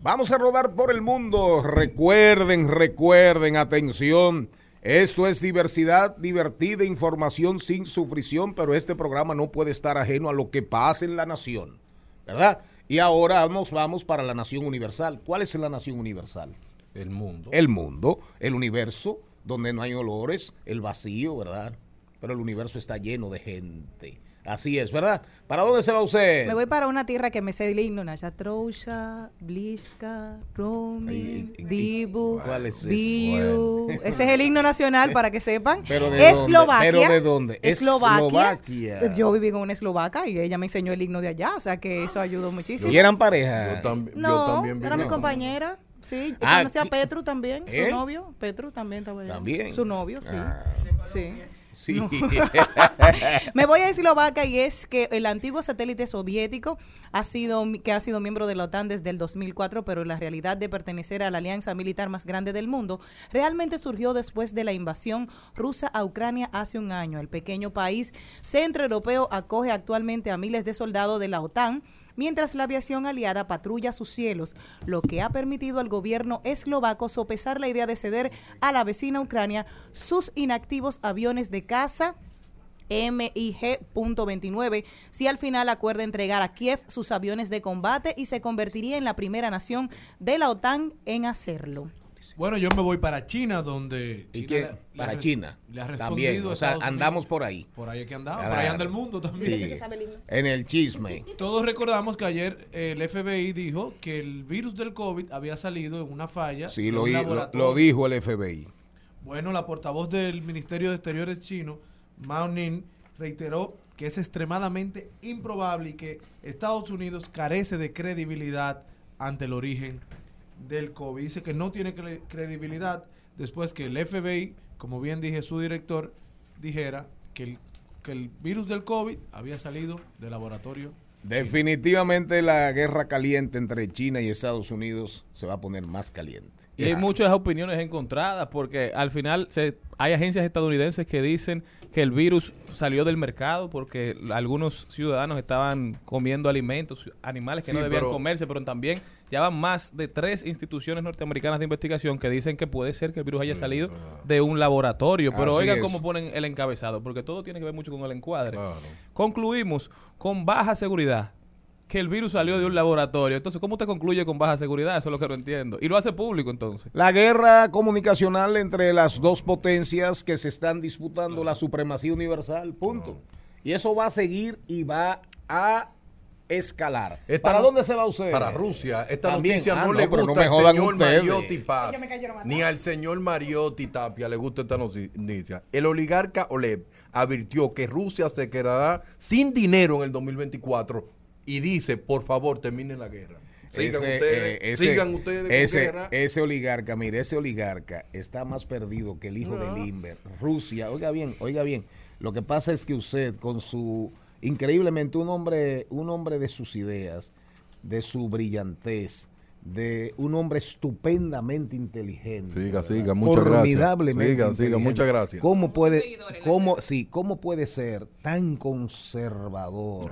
Vamos a rodar por el mundo. Recuerden, recuerden, atención. Esto es diversidad, divertida información sin sufrición, pero este programa no puede estar ajeno a lo que pasa en la nación, ¿verdad? Y ahora nos vamos para la nación universal. ¿Cuál es la nación universal? El mundo. El mundo, el universo, donde no hay olores, el vacío, ¿verdad? Pero el universo está lleno de gente. Así es, ¿verdad? ¿Para dónde se va usted? Me voy para una tierra que me sé el himno, Nasha Trousha, Bliska, Romy, Dibu, ¿Cuál es ese? Biu. Ese es el himno nacional para que sepan. ¿Pero de dónde? Eslovaquia. ¿Pero de dónde? Eslovaquia. Eslovaquia. Yo viví con una eslovaca y ella me enseñó el himno de allá, o sea que eso ayudó muchísimo. ¿Y eran pareja? Yo, tam- yo No, era mi compañera. Sí, yo Ah, conocí a ¿qui- Petru también, su novio. Petru también estaba allá. ¿También? Su novio, sí. Ah. Sí. Sí. No. [LAUGHS] Me voy a Eslovaquia y es que el antiguo satélite soviético ha sido que ha sido miembro de la OTAN desde el 2004, pero la realidad de pertenecer a la alianza militar más grande del mundo realmente surgió después de la invasión rusa a Ucrania hace un año. El pequeño país centroeuropeo acoge actualmente a miles de soldados de la OTAN mientras la aviación aliada patrulla sus cielos, lo que ha permitido al gobierno eslovaco sopesar la idea de ceder a la vecina Ucrania sus inactivos aviones de caza MiG.29 si al final acuerda entregar a Kiev sus aviones de combate y se convertiría en la primera nación de la OTAN en hacerlo. Bueno, yo me voy para China, donde... ¿Y qué? le- Para China. le ha También, o sea, Estados andamos Unidos. por ahí. Por ahí es que andamos, Claro. por ahí anda el mundo también. Sí. En el chisme. Todos recordamos que ayer el FBI dijo que el virus del COVID había salido en una falla. Sí, lo, lo- lo dijo el FBI. Bueno, la portavoz del Ministerio de Exteriores chino, Mao Ning, reiteró que es extremadamente improbable y que Estados Unidos carece de credibilidad ante el origen del COVID. Dice que no tiene cre- credibilidad después que el FBI, como bien dije su director, dijera que el, que el virus del COVID había salido del laboratorio. Definitivamente la guerra caliente entre China y Estados Unidos se va a poner más caliente. Y hay muchas opiniones encontradas porque al final se, hay agencias estadounidenses que dicen que el virus salió del mercado porque algunos ciudadanos estaban comiendo alimentos, animales que Sí, no debían pero- comerse, pero también ya van más de tres instituciones norteamericanas de investigación que dicen que puede ser que el virus haya salido de un laboratorio. Pero oigan cómo ponen el encabezado, porque todo tiene que ver mucho con el encuadre. Concluimos con baja seguridad que el virus salió de un laboratorio. Entonces, ¿cómo usted concluye con baja seguridad? Eso es lo que no entiendo. Y lo hace público entonces. La guerra comunicacional entre las dos potencias que se están disputando la supremacía universal, punto. Y eso va a seguir y va a escalar. Esta ¿Para no- dónde se va usted? Para Rusia. Esta También. noticia Ah, no, no, le gusta me al señor ustedes. Mariotti Paz, ni al señor Mariotti Tapia le gusta esta noticia. El oligarca Olev advirtió que Rusia se quedará sin dinero en el 2024 y dice, por favor, terminen la guerra. Sigan Ese, ustedes, eh, ese- sigan ustedes ese, guerra. ese oligarca, mire, ese oligarca está más perdido que el hijo No. de Limber. Rusia, oiga bien, oiga bien. Lo que pasa es que usted, con su increíblemente un hombre, un hombre de sus ideas, de su brillantez, de un hombre estupendamente inteligente. Siga, ¿verdad? siga, muchas gracias. Formidablemente Siga, siga, muchas gracias. ¿Cómo puede, cómo, sí, cómo puede ser tan conservador,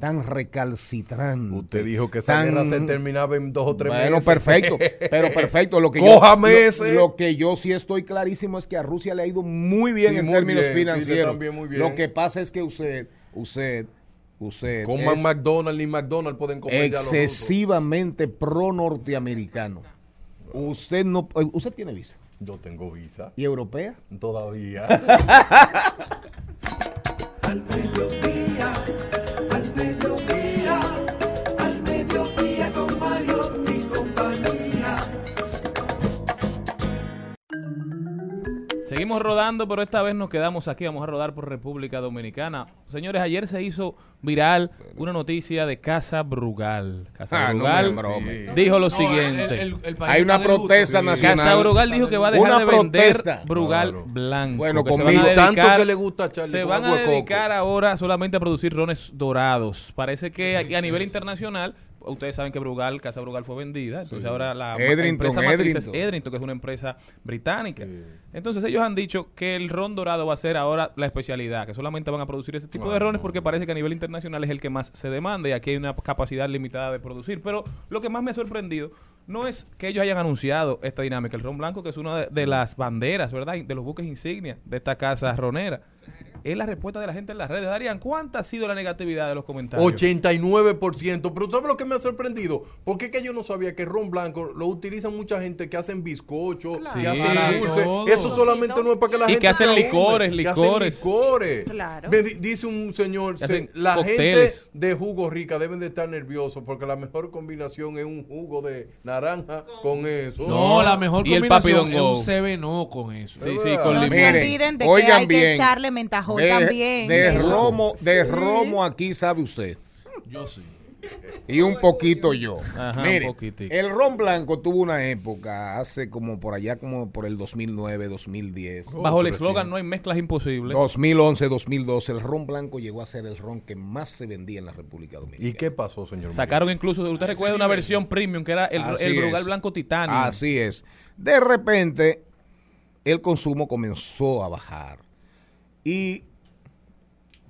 tan recalcitrante? Usted dijo que esa tan- guerra se terminaba en dos o tres bueno, meses. perfecto, pero [LAUGHS] perfecto. Lo que yo, lo- ese. Lo, que yo sí estoy clarísimo es que a Rusia le ha ido muy bien Sí, en muy términos bien, sí, financieros. también muy bien. Lo que pasa es que usted, usted, usted Coman es McDonald's ni McDonald's pueden comer excesivamente pro norteamericano. Usted no, eh, usted tiene visa Yo tengo visa. y europea. Todavía. [LAUGHS] Al mediodía, Seguimos rodando, pero esta vez nos quedamos aquí. Vamos a rodar por República Dominicana. Señores, ayer se hizo viral una noticia de Casa Brugal. Casa Ah, Brugal dijo lo No, siguiente. el- el- el país Hay una protesta Sí. nacional. Casa Brugal dijo que va a dejar Una de vender protesta. Brugal Claro. blanco. Bueno, a Tanto que le gusta a Charlie Se con van a dedicar ahora solamente a producir rones dorados. Parece que aquí a nivel internacional ustedes saben que Brugal, Casa Brugal fue vendida, entonces ahora la Edrington, empresa matriz es Edrington. Edrington, que es una empresa británica. Entonces ellos han dicho que el ron dorado va a ser ahora la especialidad, que solamente van a producir ese tipo de rones porque parece que a nivel internacional es el que más se demanda y aquí hay una capacidad limitada de producir. Pero lo que más me ha sorprendido no es que ellos hayan anunciado esta dinámica. El ron blanco, que es una de, de las banderas, ¿verdad? De los buques insignia de esta casa ronera. Es la respuesta de la gente en las redes. Darían, ¿cuánta ha sido la negatividad de los comentarios? 89%. Pero ¿sabes lo que me ha sorprendido? Porque es que yo no sabía que ron blanco lo utilizan mucha gente que hacen bizcocho, Claro. que Sí, hacen para dulce. todo. Eso solamente no es para que la Y gente que hacen licores, que hacen licores. licores. Claro. Me di- dice un señor, se- la cócteles. gente de jugo rica deben de estar nerviosos porque la mejor combinación es un jugo de naranja con eso. No, la mejor Y el Papi combinación Don es un CB no con eso. Sí, sí, con No limón. se olviden de que hay que echarle de, también. De Eso. romo, de romo aquí sabe usted. Yo sí. Y un poquito yo. Ajá, un Mire, el ron blanco tuvo una época hace como por allá, como por el 2009, 2010. Bajo el eslogan no hay mezclas imposibles. 2011, 2012, el ron blanco llegó a ser el ron que más se vendía en la República Dominicana. ¿Y qué pasó, señor? Sacaron incluso, usted recuerda una versión premium que era el, Así el Brugal es. Blanco Titanium. Así es. De repente, el consumo comenzó a bajar. Y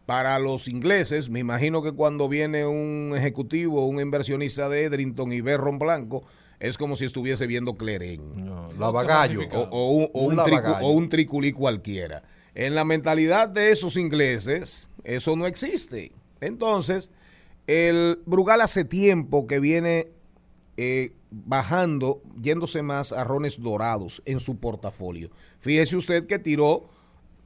para los ingleses, me imagino que cuando viene un ejecutivo, un inversionista de Edrington y ve ron blanco, es como si estuviese viendo Cleren. lavagallo. O, o un, o Un un tricu- lavagallo. o un triculí cualquiera. En la mentalidad de esos ingleses, eso no existe. Entonces, el Brugal hace tiempo que viene eh, bajando, yéndose más a rones dorados en su portafolio. Fíjese usted que tiró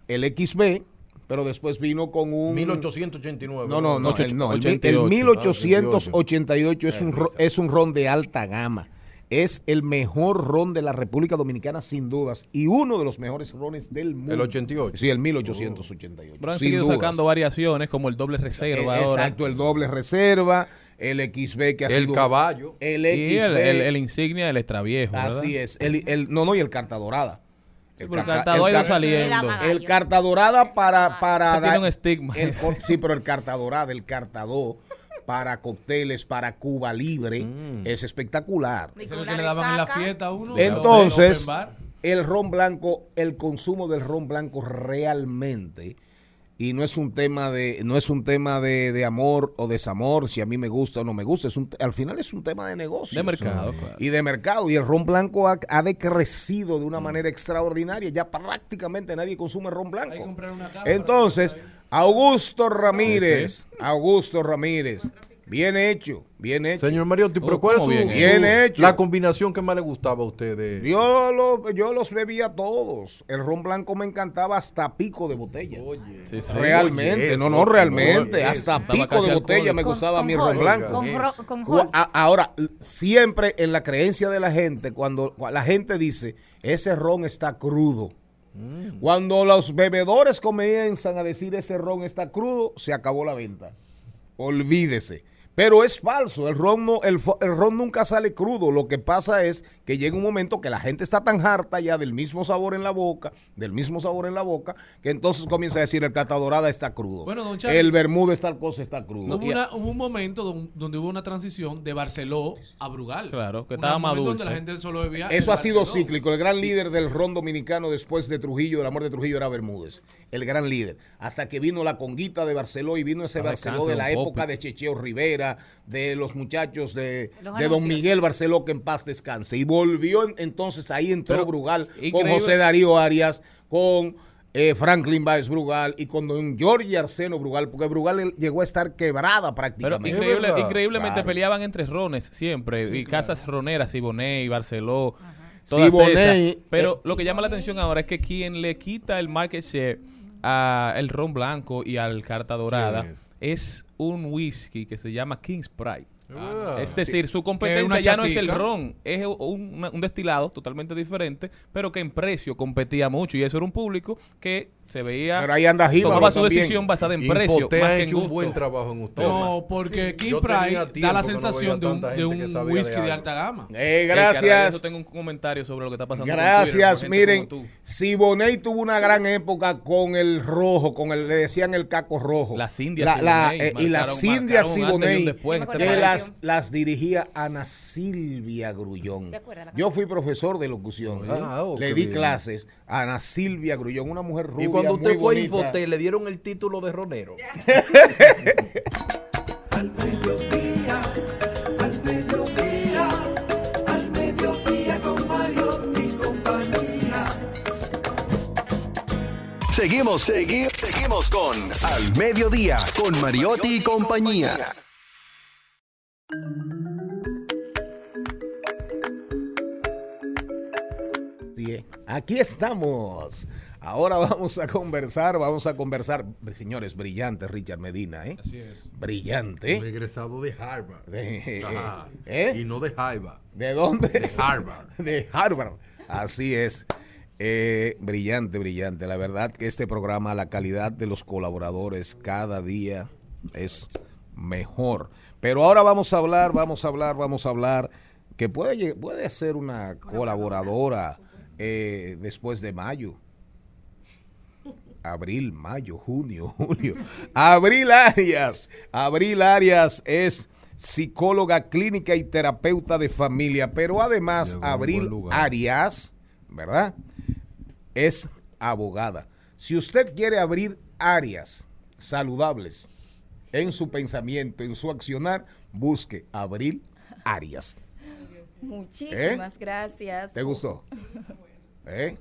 el XB, pero después vino con un... 1889. No, no, no, el, no, el, 88. el 1888 es un, ro- es un ron de alta gama. Es el mejor ron de la República Dominicana, sin dudas, y uno de los mejores rones del mundo. El 88. Sí, el 1888. Pero han sin seguido dudas. sacando variaciones como el doble reserva Eh, ahora. Exacto, el doble reserva, el XB que ha El sido- caballo. El Y XB. el, el- el insignia, el extraviejo. ¿verdad? Así es. El, el- no, no, y el carta dorada. El el carta- carta ha ido car- saliendo. El carta dorada para. para Ese tiene un estigma. el sí, pero el carta dorada, el cartador para cócteles, para Cuba Libre, Mm. es espectacular. Ese es el que le daban en la fiesta a uno. Entonces, el ron blanco, el consumo del ron blanco realmente, y no es un tema de, no es un tema de, de amor o desamor, si a mí me gusta o no me gusta, es un, al final es un tema de negocio. De mercado, claro. Y de mercado. Y el ron blanco ha, ha decrecido de una manera extraordinaria. Ya prácticamente nadie consume ron blanco. Entonces, Augusto Ramírez, Augusto Ramírez, bien hecho, bien hecho. Señor Mariotti, pero Oh, ¿cuál es ¿cómo su, bien su- hecho? Bien hecho. la combinación que más le gustaba a usted de Yo, lo- yo los bebía todos. El ron blanco me encantaba hasta pico de botella. Sí, sí. Realmente, Oye, no, no, realmente. oye, hasta pico de botella me Con- gustaba con mi ron blanco. Con, Ahora, siempre en la creencia de la gente, cuando cua- la gente dice, ese ron está crudo. Cuando los bebedores comienzan a decir ese ron está crudo, se acabó la venta. Olvídese. Pero es falso, el ron, no, el, fo- el ron nunca sale crudo. Lo que pasa es que llega un momento que la gente está tan harta ya del mismo sabor en la boca, del mismo sabor en la boca, que entonces comienza a decir el plata dorada está crudo. Bueno, don Charlie. el bermúdez tal cosa está crudo. Hubo, una- hubo un momento don- donde hubo una transición de Barceló a Brugal. Claro, que estaba más momento donde dulce. la gente solo bebía Eso el ha sido cíclico. El gran líder del ron dominicano después de Trujillo, de la muerte de Trujillo, era Bermúdez. El gran líder. Hasta que vino la conguita de Barceló y vino ese Barceló de la época de Checheo Rivera, de los muchachos de, Los de Don. Miguel Barceló, que en paz descanse. Y volvió en- entonces, ahí entró Pero, Brugal con. José Darío Arias, con eh, Franklin Baez Brugal y con don Jorge Arseno Brugal, porque Brugal llegó a estar quebrada Pero prácticamente. increíble, increíblemente Claro. peleaban entre rones siempre. y casas roneras, Siboney, Barceló. Todas Siboney, esas. Pero eh, lo que llama la atención ahora es que quien le quita el market share a el ron blanco y al carta dorada ¿Quién es un whisky que se llama King's Pride. Ah. Es decir, su competencia ya no es el ron, es un, un destilado totalmente diferente, pero que en precio competía mucho y eso era un público que se veía. Pero ahí anda Jíbaro Tomaba su también. decisión basada en precio. Más ha que en hecho un gusto. buen trabajo en usted. No, porque King Yo Pride da la que no sensación veía de un, tanta de gente que un sabía de whisky de, algo. alta gama. Eh, Eh, que a raíz de gracias. Eso tengo un comentario sobre lo que está pasando. con Gracias, Twitter, con gente miren, como tú. Siboney tuvo una gran época con el rojo, con el, le decían el caco rojo. Las indias La- la- Siboney eh, y las marcaron- indias marcaron un antes y un Siboney, después en este que país. las, las dirigía Ana Silvia Grullón. Yo fui profesor de locución. Ah, oh, le qué di bien. clases a Ana Silvia Grullón, una mujer rubia, Y cuando usted muy fue bonita. Infote, le dieron el título de ronero. [LAUGHS] Al mediodía, al mediodía, al mediodía con Mario y compañía. Seguimos, segui- seguimos con Al Mediodía, con Mariotti y compañía. Bien, Aquí estamos. Ahora vamos a conversar, vamos a conversar. Señores, brillante Richard Medina, ¿eh? Así es. Brillante. Un egresado de Harvard. De- Ajá. ¿Eh? Y no de Harvard. ¿De dónde? De Harvard. [LAUGHS] De Harvard. Así es. Eh, brillante, brillante. La verdad que este programa, la calidad de los colaboradores cada día es mejor. Pero ahora vamos a hablar, vamos a hablar, vamos a hablar que puede, puede ser una colaboradora eh, después de mayo. Abril, mayo, junio, [LAUGHS] julio. Abril Arias. Abril Arias es psicóloga clínica y terapeuta de familia, pero además Llegó Abril. Arias, ¿verdad? Es abogada. Si usted quiere abrir áreas saludables en su pensamiento, en su accionar, busque Abril Arias. Muchísimas gracias. ¿Te gustó? [LAUGHS] ¿Eh?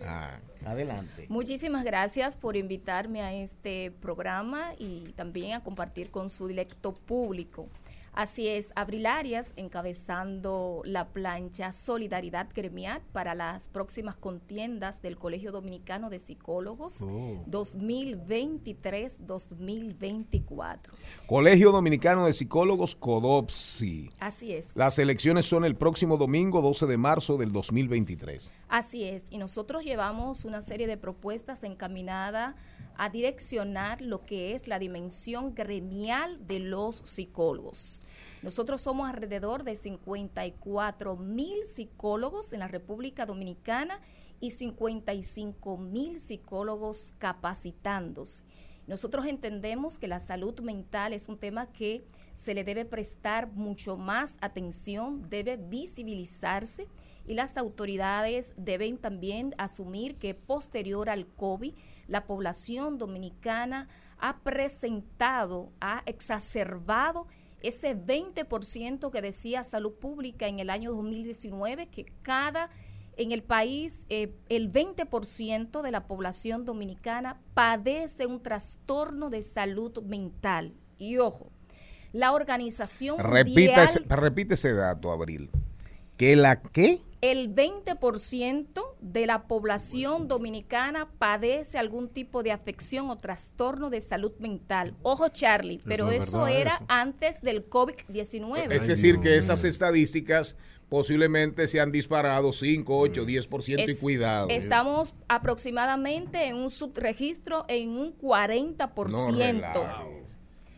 Ah, adelante. Muchísimas gracias por invitarme a este programa y también a compartir con su directo público. Así es, Abril Arias encabezando la plancha Solidaridad Gremial para las próximas contiendas del Colegio Dominicano de Psicólogos Oh. 2023-2024. Colegio Dominicano de Psicólogos, CODOPSI. Así es. Las elecciones son el próximo domingo 12 de marzo del 2023. Así es, y nosotros llevamos una serie de propuestas encaminadas a direccionar lo que es la dimensión gremial de los psicólogos. Nosotros somos alrededor de 54 mil psicólogos en la República Dominicana y 55 mil psicólogos capacitándose. Nosotros entendemos que la salud mental es un tema que se le debe prestar mucho más atención, debe visibilizarse y las autoridades deben también asumir que posterior al COVID, la población dominicana ha presentado, ha exacerbado ese 20% que decía Salud Pública en el año 2019, que cada en el país eh, el 20% de la población dominicana padece un trastorno de salud mental. Y ojo, la Organización Mundial, repite ese dato, Abril. ¿Que la qué? el 20% de la población dominicana padece algún tipo de afección o trastorno de salud mental. Ojo, Charlie, pero es eso, verdad, era eso. antes del COVID-19. Es decir, que esas estadísticas posiblemente se han disparado 5, 8, 10% y Es- cuidado. Estamos aproximadamente en un subregistro en un 40%. No.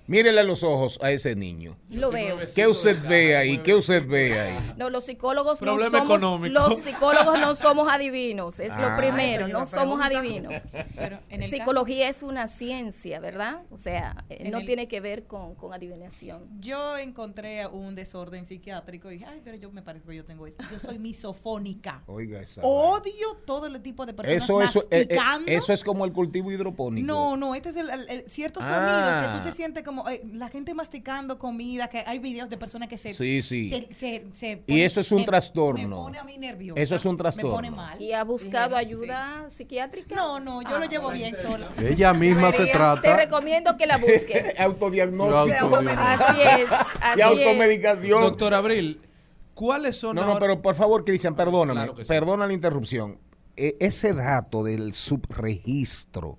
Mírele a los ojos a ese niño. Lo veo. ¿Qué usted ve ahí? ¿Qué usted ve ahí? No, los psicólogos no Problema somos económico. los psicólogos no somos adivinos, es Ah. lo primero, Eso iba no somos adivinos. Pero en el Psicología es una ciencia, ¿verdad? O sea, eh, no el- tiene que ver con, con adivinación. Yo encontré un desorden psiquiátrico y dije, ay, pero yo me parece que yo tengo esto. Yo soy misofónica. Oiga, esa Odio todo el tipo de personas Eso, eso, eh, eh, masticando. eso es como el cultivo hidropónico. No, no, este es el, el- el- ciertos Ah. sonidos que tú te sientes como eh, la gente masticando comida, que hay videos de personas que se Sí, sí. se- se- se Y eso es un me- trastorno. Me pone a mí nerviosa. Eso es un Me trastorno. pone mal. ¿Y ha buscado ayuda psiquiátrica? No, no, yo lo llevo bien sola. Ella misma se Te trata. recomiendo que la busque. [LAUGHS] Autodiagnóstico. Así es, [LAUGHS] así y es. automedicación. Doctor Abril, ¿cuáles son No, no, pero por favor, Cristian, perdóname. Claro que sí. Perdona la interrupción. E- ese dato del subregistro,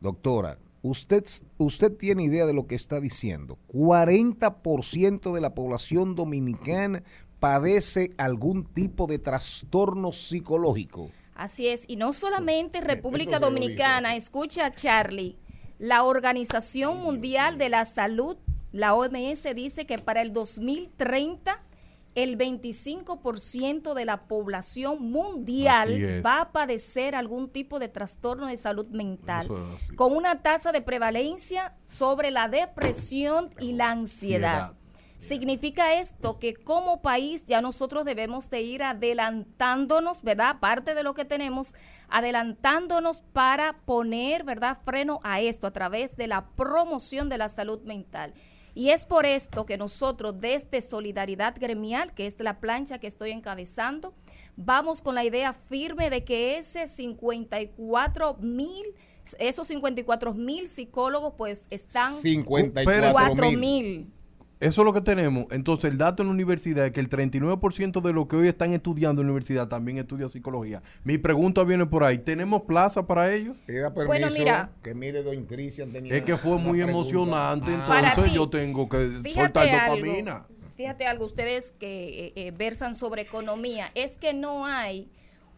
doctora, usted, usted tiene idea de lo que está diciendo. 40% de la población dominicana padece algún tipo de trastorno psicológico. Así es, y no solamente República Dominicana, escucha Charlie, la Organización Mundial de la Salud, la OMS, dice que para el 2030 el 25% de la población mundial va a padecer algún tipo de trastorno de salud mental, es con una tasa de prevalencia sobre la depresión y la ansiedad. Significa esto que como país ya nosotros debemos de ir adelantándonos, ¿verdad? Aparte de lo que tenemos, adelantándonos para poner, ¿verdad? Freno a esto a través de la promoción de la salud mental. Y es por esto que nosotros desde Solidaridad Gremial, que es la plancha que estoy encabezando, vamos con la idea firme de que ese 54 mil, esos 54 mil psicólogos pues están 54.000. 4 mil. Eso es lo que tenemos. Entonces, el dato en la universidad es que el 39% de los que hoy están estudiando en la universidad también estudia psicología. Mi pregunta viene por ahí. ¿Tenemos plaza para ellos? Permiso Bueno, mira. que mire don Cristian tenía Es que fue muy pregunta. emocionante, Ah. Entonces ti, yo tengo que soltar algo, dopamina. Fíjate algo, ustedes que eh, eh, versan sobre economía, es que no hay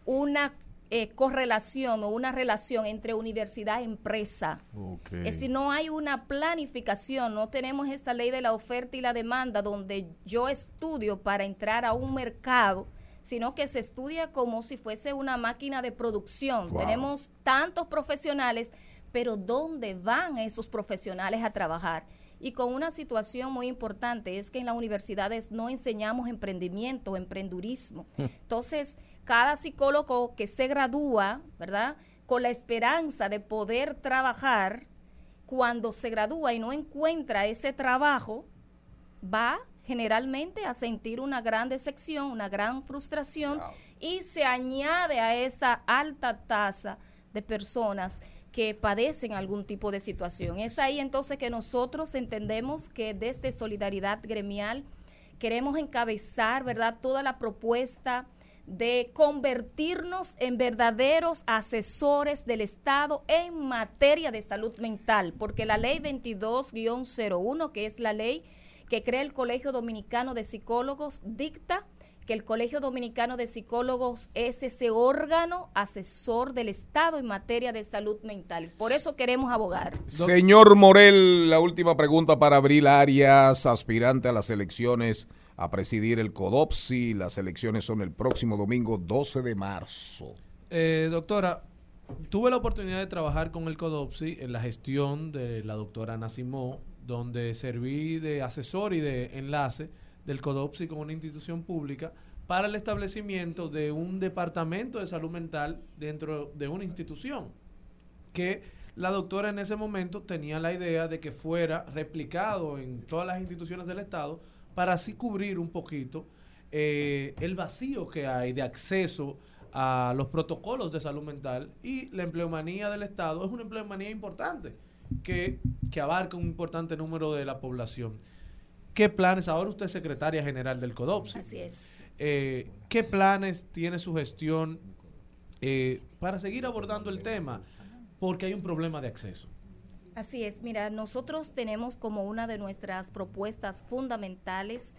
una eh, correlación o una relación entre universidad e empresa. Es decir, no hay una planificación, no tenemos esta ley de la oferta y la demanda donde yo estudio para entrar a un mercado, sino que se estudia como si fuese una máquina de producción. Wow. Tenemos tantos profesionales, pero ¿dónde van esos profesionales a trabajar? Y con una situación muy importante es que en las universidades no enseñamos emprendimiento, emprendurismo. Entonces, cada psicólogo que se gradúa, ¿verdad? Con la esperanza de poder trabajar, cuando se gradúa y no encuentra ese trabajo, va generalmente a sentir una gran decepción, una gran frustración y se añade a esa alta tasa de personas que padecen algún tipo de situación. Es ahí entonces que nosotros entendemos que desde Solidaridad Gremial queremos encabezar, ¿verdad?, toda la propuesta de convertirnos en verdaderos asesores del Estado en materia de salud mental, porque la ley 22-01, que es la ley que crea el Colegio Dominicano de Psicólogos, dicta que el Colegio Dominicano de Psicólogos es ese órgano asesor del Estado en materia de salud mental. Por eso queremos abogar. Señor Morel, la última pregunta para Abril Arias, aspirante a las elecciones a presidir el CODOPSI. Las elecciones son el próximo domingo 12 de marzo. Eh, doctora, tuve la oportunidad de trabajar con el CODOPSI en la gestión de la doctora Nacimó, donde serví de asesor y de enlace del CODOPSI con una institución pública para el establecimiento de un departamento de salud mental dentro de una institución que la doctora en ese momento tenía la idea de que fuera replicado en todas las instituciones del Estado para así cubrir un poquito eh, el vacío que hay de acceso a los protocolos de salud mental y la empleomanía del Estado es una empleomanía importante que, que abarca un importante número de la población. ¿Qué planes? Ahora usted es secretaria general del CODOPSI. Así es. Eh, ¿Qué planes tiene su gestión eh, para seguir abordando el tema? Porque hay un problema de acceso. Así es, mira, nosotros tenemos como una de nuestras propuestas fundamentales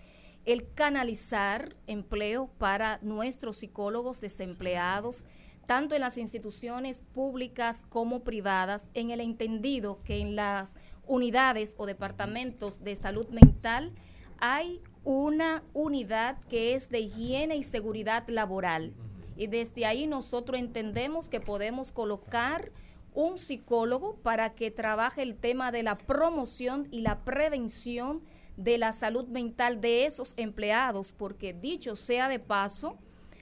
el canalizar empleo para nuestros psicólogos desempleados, tanto en las instituciones públicas como privadas, en el entendido que en las unidades o departamentos de salud mental hay una unidad que es de higiene y seguridad laboral. Y desde ahí nosotros entendemos que podemos colocar un psicólogo para que trabaje el tema de la promoción y la prevención de la salud mental de esos empleados, porque dicho sea de paso,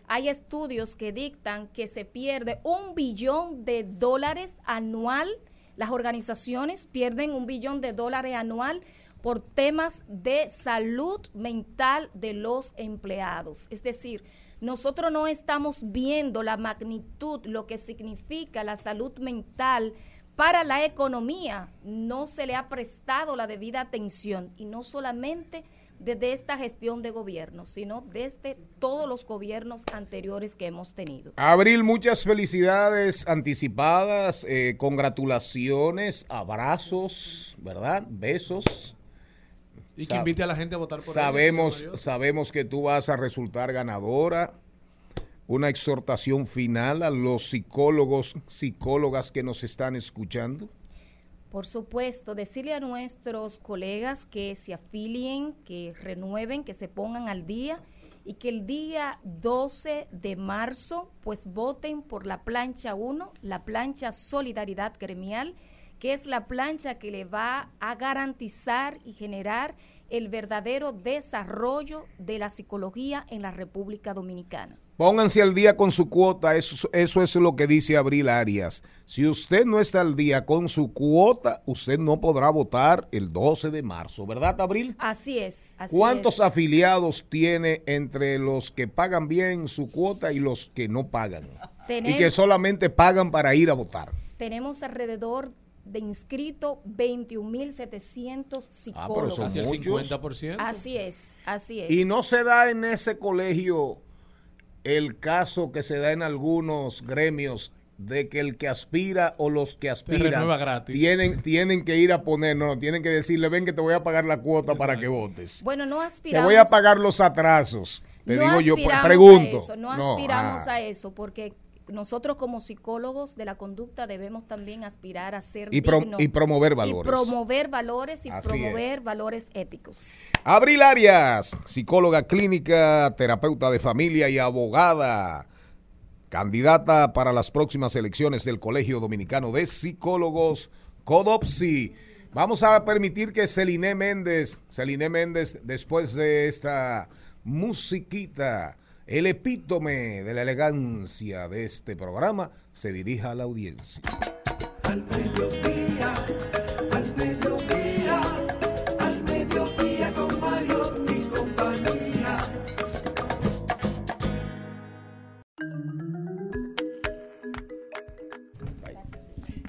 hay estudios que dictan que se pierde un billón de dólares anual, las organizaciones pierden un billón de dólares anual por temas de salud mental de los empleados. Es decir, nosotros no estamos viendo la magnitud, lo que significa la salud mental para la economía. No se le ha prestado la debida atención y no solamente desde esta gestión de gobierno, sino desde todos los gobiernos anteriores que hemos tenido. Abril, muchas felicidades anticipadas, eh, congratulaciones, abrazos, ¿verdad? Besos. Y que invite a la gente a votar por sabemos, sabemos que tú vas a resultar ganadora. una exhortación final a los psicólogos, psicólogas que nos están escuchando? Por supuesto, decirle a nuestros colegas que se afilien, que renueven, que se pongan al día y que el día 12 de marzo pues voten por la plancha 1, la plancha Solidaridad Gremial, que es la plancha que le va a garantizar y generar el verdadero desarrollo de la psicología en la República Dominicana. Pónganse al día con su cuota, eso, eso es lo que dice Abril Arias. Si usted no está al día con su cuota, usted no podrá votar el 12 de marzo, ¿verdad, Abril? Así es. Así ¿Cuántos es. afiliados tiene entre los que pagan bien su cuota y los que no pagan? Y Tenem- que solamente pagan para ir a votar. Tenemos alrededor de inscritos 21.700 Ah, pero psicólogos. son Casi el muchos. 50%. Así es, así es. Y no se da en ese colegio el caso que se da en algunos gremios de que el que aspira o los que aspiran tienen, tienen que ir a poner, no, tienen que decirle, ven que te voy a pagar la cuota para que votes. Bueno, no Te aspiramos. voy a pagar los atrasos. Te no digo yo, pues, pregunto. A eso, no, No, aspiramos ah. a eso, porque nosotros como psicólogos de la conducta debemos también aspirar a ser Y pro- dignos y promover Y valores. promover valores y Así promover valores éticos. Abril Arias, psicóloga clínica, terapeuta de familia y abogada, candidata para las próximas elecciones del Colegio Dominicano de Psicólogos, CODOPSI. Vamos a permitir que Celine Méndez, Celine Méndez, después de esta musiquita, el epítome de la elegancia de este programa, se dirija a la audiencia. Al mediodía, al mediodía, al mediodía con Mario y compañía.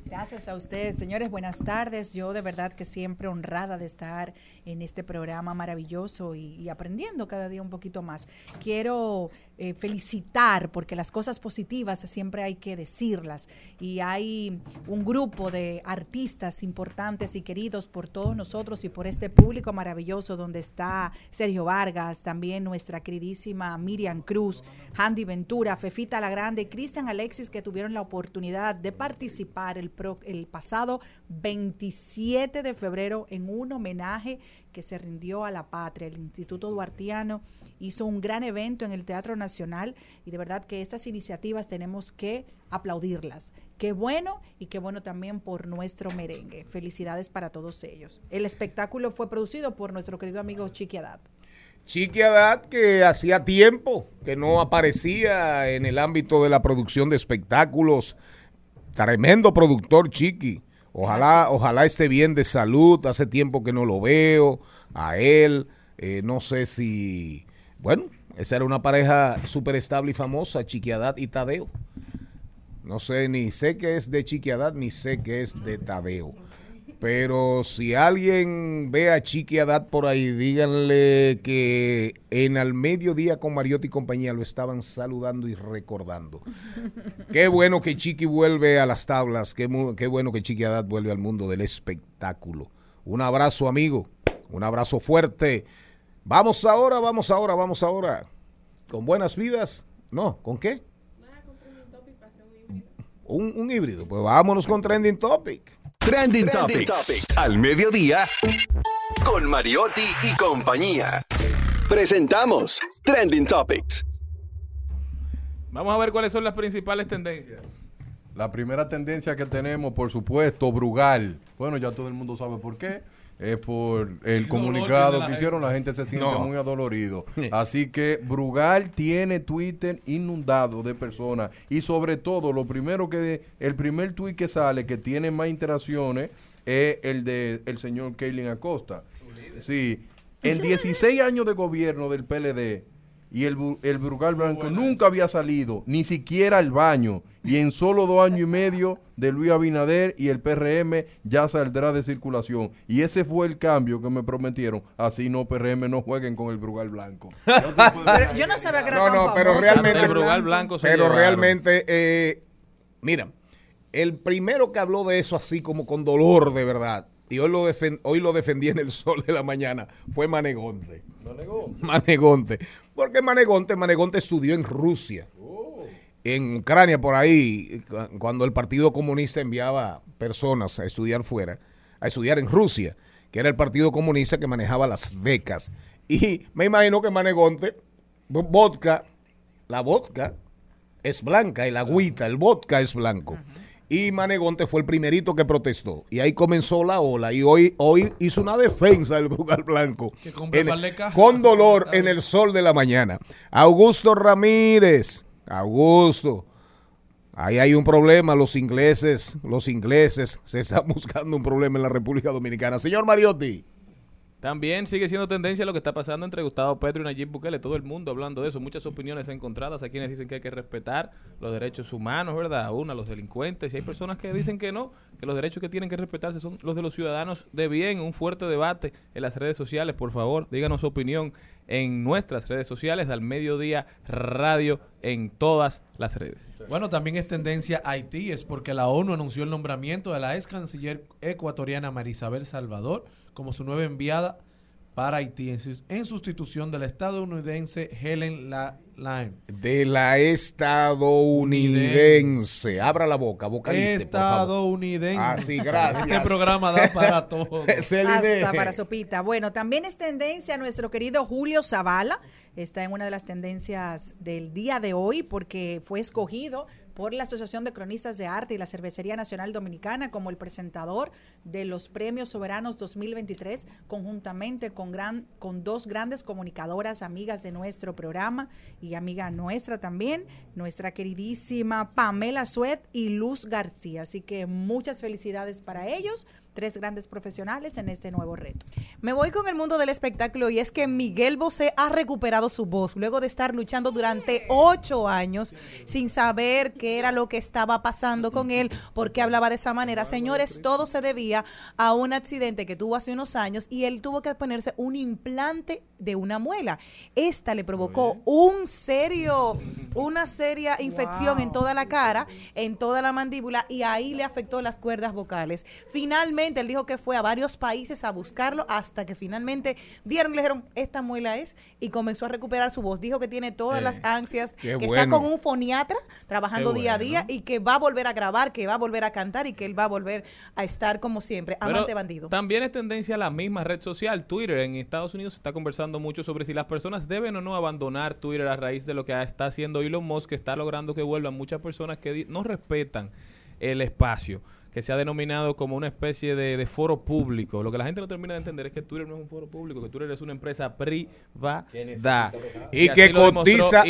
Gracias a usted, señores. Buenas tardes. Yo de verdad que siempre honrada de estar en este programa maravilloso y, aprendiendo cada día un poquito más. Quiero eh, felicitar porque las cosas positivas siempre hay que decirlas y hay un grupo de artistas importantes y queridos por todos nosotros y por este público maravilloso donde está Sergio Vargas, también nuestra queridísima Miriam Cruz, Handy Ventura, Fefita La Grande, Cristian Alexis que tuvieron la oportunidad de participar el, pro- el pasado 27 de febrero en un homenaje que se rindió a la patria. El Instituto Duartiano hizo un gran evento en el Teatro Nacional y de verdad que estas iniciativas tenemos que aplaudirlas. Qué bueno y qué bueno también por nuestro merengue. Felicidades para todos ellos. El espectáculo fue producido por nuestro querido amigo Chiqui Haddad. Chiqui Haddad, que hacía tiempo que no aparecía en el ámbito de la producción de espectáculos. Tremendo productor, Chiqui. Ojalá, ojalá esté bien de salud. Hace tiempo que no lo veo. A él. Eh, no sé si. Bueno, esa era una pareja súper estable y famosa, Chiqui Haddad y Tadeo. No sé, ni sé que es de Chiqui Haddad, ni sé que es de Tadeo. Pero si alguien ve a Chiqui Haddad por ahí, díganle que en al mediodía con Mariotti y compañía lo estaban saludando y recordando. [LAUGHS] Qué bueno que Chiqui vuelve a las tablas, qué, bueno que Chiqui Haddad vuelve al mundo del espectáculo. Un abrazo, amigo, un abrazo fuerte. Vamos ahora, vamos ahora, vamos ahora. ¿Con buenas vidas? No, ¿con qué? Un, un híbrido. Pues vámonos con Trending Topic. Trending, Topics. Al mediodía. Con Mariotti y compañía. Presentamos Trending Topics. Vamos a ver cuáles son las principales tendencias. La primera tendencia que tenemos, por supuesto, Brugal. Bueno, ya todo el mundo sabe por qué. Es por el comunicado que hicieron, la gente se siente No. muy adolorido. [LAUGHS] Así que Brugal tiene Twitter inundado de personas. Y sobre todo, lo primero que, el primer tweet que sale, que tiene más interacciones, es el de el señor Kaylin Acosta. Sí, en 16 años de gobierno del PLD y el, el Brugal Blanco nunca había salido ni siquiera al baño y en solo dos años y medio de Luis Abinader y el PRM ya saldrá de circulación y ese fue el cambio que me prometieron así no PRM no jueguen con el Brugal Blanco [LAUGHS] Pero yo no sabía que era No, tan no, pero realmente. El Brugal Blanco se Pero llevaron. realmente, eh, mira, el primero que habló de eso así como con dolor de verdad, y hoy lo, hoy lo defendí en el [LAUGHS] sol de la mañana, fue Manegonte. Manegonte. Porque Manegonte, Manegonte estudió en Rusia. en Ucrania por ahí, cu- cuando el Partido Comunista enviaba personas a estudiar fuera, a estudiar en Rusia, que era el Partido Comunista que manejaba las becas. Y me imagino que Manegonte, vo- vodka, la vodka es blanca, el agüita, el vodka es blanco. Y Manegonte fue el primerito que protestó. Y ahí comenzó la ola. Y hoy, hoy hizo una defensa del Brugal Blanco. En- con dolor en el sol de la mañana. Augusto Ramírez. Augusto. Ahí hay un problema. Los ingleses, los ingleses se están [LAUGHS] buscando un problema en la República Dominicana. Señor Mariotti. También sigue siendo tendencia lo que está pasando entre Gustavo Petro y Nayib Bukele, todo el mundo hablando de eso, muchas opiniones encontradas, hay quienes dicen que hay que respetar los derechos humanos, ¿verdad? Una, los delincuentes, y hay personas que dicen que no, que los derechos que tienen que respetarse son los de los ciudadanos de bien, un fuerte debate en las redes sociales, por favor, díganos su opinión en nuestras redes sociales, al mediodía radio en todas las redes. Bueno, también es tendencia Haití, es porque la ONU anunció el nombramiento de la ex canciller ecuatoriana Marisabel Salvador como su nueva enviada para Haití en, sus- en sustitución de la estadounidense Helen La Lime. De la estadounidense. Abra la boca, vocalice, por favor. Estadounidense. Ah, sí, gracias. Este programa da para [LAUGHS] todo. Hasta para sopita. Bueno, también es tendencia nuestro querido Julio Zavala. Está en una de las tendencias del día de hoy porque fue escogido por la Asociación de Cronistas de Arte y la Cervecería Nacional Dominicana como el presentador de los Premios Soberanos 2023, conjuntamente con, gran, con dos grandes comunicadoras, amigas de nuestro programa y amiga nuestra también, nuestra queridísima Pamela Suet y Luz García. Así que muchas felicidades para ellos, tres grandes profesionales en este nuevo reto. Me voy con el mundo del espectáculo y es que Miguel Bosé ha recuperado su voz luego de estar luchando durante ocho años sin saber qué era lo que estaba pasando con él, por qué hablaba de esa manera. Señores, todo se debía a un accidente que tuvo hace unos años y él tuvo que ponerse un implante de una muela. Esta le provocó un serio, una seria infección en toda la cara, en toda la mandíbula y ahí le afectó las cuerdas vocales. Finalmente, él dijo que fue a varios países a buscarlo hasta que finalmente dieron, le dijeron, esta muela es y comenzó a recuperar su voz. Dijo que tiene todas Eh, las ansias, que bueno. está con un foniatra trabajando día a día y que va a volver a grabar, que va a volver a cantar y que él va a volver a estar como siempre, Pero amante bandido. También es tendencia la misma red social, Twitter. En Estados Unidos se está conversando mucho sobre si las personas deben o no abandonar Twitter a raíz de lo que está haciendo Elon Musk, que está logrando que vuelvan muchas personas que no respetan el espacio, que se ha denominado como una especie de, de foro público. Lo que la gente no termina de entender es que Twitter no es un foro público, que Twitter es una empresa privada. Y, así que lo demostró cotiza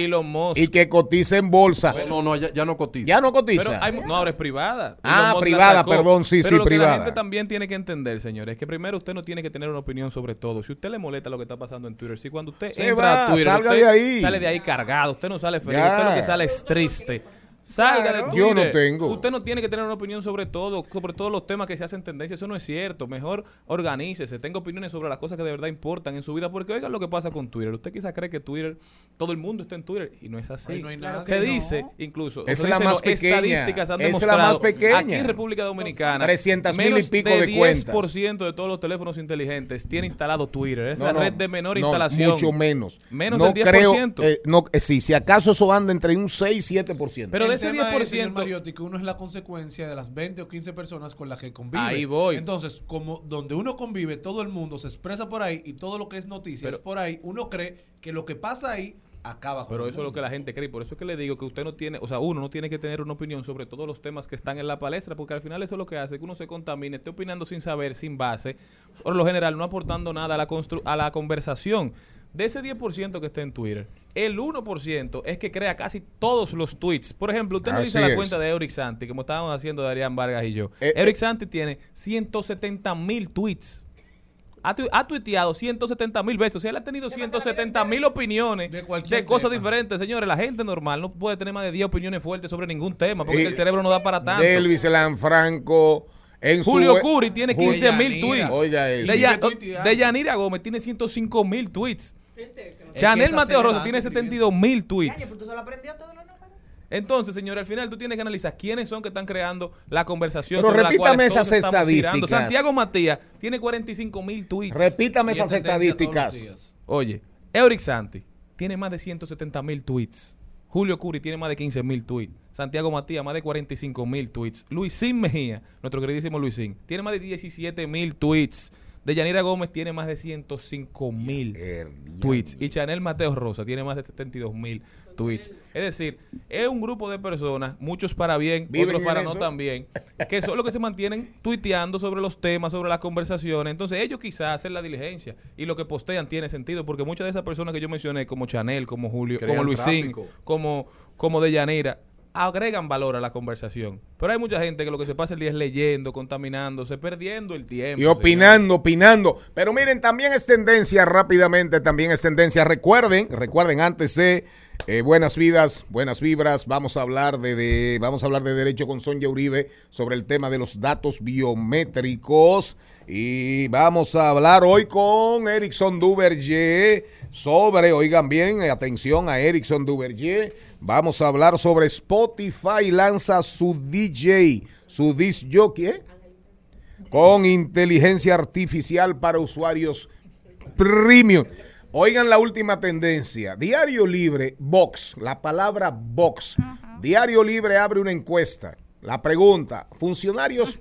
y que cotiza en bolsa. No, no, ya, ya no cotiza. Ya no cotiza. Pero hay, no, ahora es privada. Ah, privada, perdón, sí, Pero sí, lo que privada. la gente también tiene que entender, señores, es que primero usted no tiene que tener una opinión sobre todo. Si usted le molesta lo que está pasando en Twitter, si cuando usted Se entra va, a Twitter, salga usted de ahí. sale de ahí cargado, usted no sale feliz, Ya. usted lo que sale es triste. Salga Claro. de Twitter. Yo no tengo. Usted no tiene que tener una opinión sobre todo, sobre todos los temas que se hacen tendencia. Eso no es cierto. Mejor organícese, tenga opiniones sobre las cosas que de verdad importan en su vida. Porque oigan lo que pasa con Twitter. Usted quizás cree que Twitter, todo el mundo está en Twitter y no es así. Ay, no hay nada se que no. dice, incluso, Es se la más pequeña. estadísticas han Es la demostrado más pequeña. aquí en República Dominicana 300 mil y pico de de cuentas. 10% de todos los teléfonos inteligentes tiene instalado Twitter. Es No, la no, red de menor no, instalación. Mucho menos. Menos no del 10%. Creo, eh, no, eh, sí, si acaso eso anda entre un 6 y 7%. Pero de ese tema es, 10%, señor Mariotti, que uno es la consecuencia de las 20 o 15 personas con las que convive. Ahí voy. Entonces, como donde uno convive, todo el mundo se expresa por ahí y todo lo que es noticia es por ahí, uno cree que lo que pasa ahí acaba con Pero eso es lo que la gente cree. Por eso es que le digo que usted no tiene, o sea, uno no tiene que tener una opinión sobre todos los temas que están en la palestra, porque al final eso es lo que hace que uno se contamine, esté opinando sin saber, sin base, por lo general no aportando nada a la, constru- a la conversación. De ese 10% que está en Twitter, el 1% es que crea casi todos los tweets. Por ejemplo, usted Así analiza la es. cuenta de Eric Santi, como estábamos haciendo Darían Vargas y yo. Eh, Eric eh. Santi tiene 170 mil tweets. Ha, tu- ha tuiteado 170 mil veces. O sea, él ha tenido 170 mil opiniones de, cualquier cosas tema. diferentes. Señores, la gente normal no puede tener más de 10 opiniones fuertes sobre ningún tema porque el cerebro no da para tanto. Elvis Lanfranco. En su Julio we- Curi tiene Julio- 15 mil tweets. De Yanira Gómez tiene 105 mil tweets. Que Chanel Mateo Rosa tiene escribiendo. 72 mil tweets. pero tú solo aprendió todo lo números. Entonces, señores, al final tú tienes que analizar quiénes son que están creando la conversación. Pero sobre la repítame cual esas girando. estadísticas. Santiago Matías tiene 45 mil tweets. Repítame esas estadísticas. Oye, Euric Santi tiene más de 170 mil tweets. Julio Curi tiene más de 15 mil tweets. Santiago Matías, más de 45 mil tweets. Luisín Mejía, nuestro queridísimo Luisín, tiene más de 17 mil tweets. Deyanira Gómez tiene más de 105 mil tweets. Y Chanel Mateo Rosa tiene más de 72 mil tweets. Es decir, es un grupo de personas, muchos para bien, ¿Viven otros para no tan bien, que son los que se mantienen tuiteando sobre los temas, sobre las conversaciones. Entonces ellos quizás hacen la diligencia y lo que postean tiene sentido, porque muchas de esas personas que yo mencioné, como Chanel, como Julio, Crean como Luisín, tráfico. como, como Deyanira, agregan valor a la conversación. Pero hay mucha gente que lo que se pasa el día es leyendo, contaminándose, perdiendo el tiempo. Y opinando, opinando. Pero miren, también es tendencia rápidamente, también es tendencia. Recuerden, recuerden antes de eh, Buenas Vidas, Buenas Vibras, vamos a hablar de, de- vamos a hablar de derecho con Sonia Uribe sobre el tema de los datos biométricos. Y vamos a hablar hoy con Erickson Duverger sobre, oigan bien, eh, atención a Erickson Duverger. Vamos a hablar sobre Spotify lanza su DJ, su disc jockey, ¿eh? con inteligencia artificial para usuarios premium. Oigan la última tendencia. Diario Libre, Vox, la palabra Vox. Diario Libre abre una encuesta. La pregunta, funcionarios,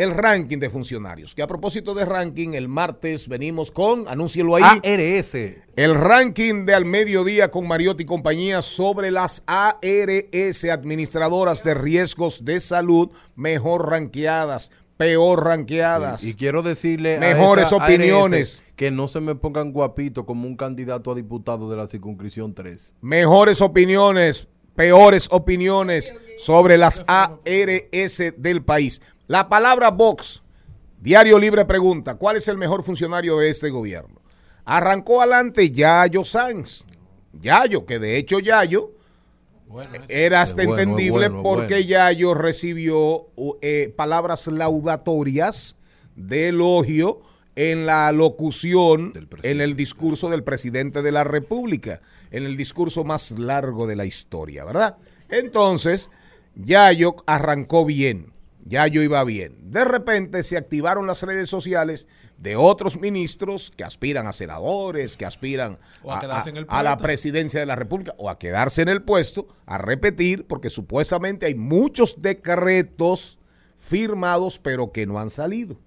el ranking de funcionarios. Que a propósito de ranking, el martes venimos con, anúncielo ahí. ARS. El ranking de al mediodía con Mariotti y compañía sobre las ARS, administradoras de riesgos de salud, mejor ranqueadas, peor ranqueadas. Y quiero decirle a Mejores ARS opiniones. que no se me pongan guapito como un candidato a diputado de la circunscripción 3. mejores opiniones, peores opiniones sobre las ARS del país. La palabra Vox, Diario Libre pregunta, ¿cuál es el mejor funcionario de este gobierno? Arrancó adelante Yayo Sanz. Yayo, que de hecho Yayo era hasta bueno, entendible bueno, porque bueno. Yayo recibió eh, palabras laudatorias de elogio en la locución, en el discurso del presidente de la República, en el discurso más largo de la historia, ¿verdad? Entonces, Yayo arrancó bien, Yayo iba bien. De repente se activaron las redes sociales de otros ministros que aspiran a senadores, que aspiran a la presidencia de la República o a quedarse en el puesto, a repetir, porque supuestamente hay muchos decretos firmados pero que no han salido.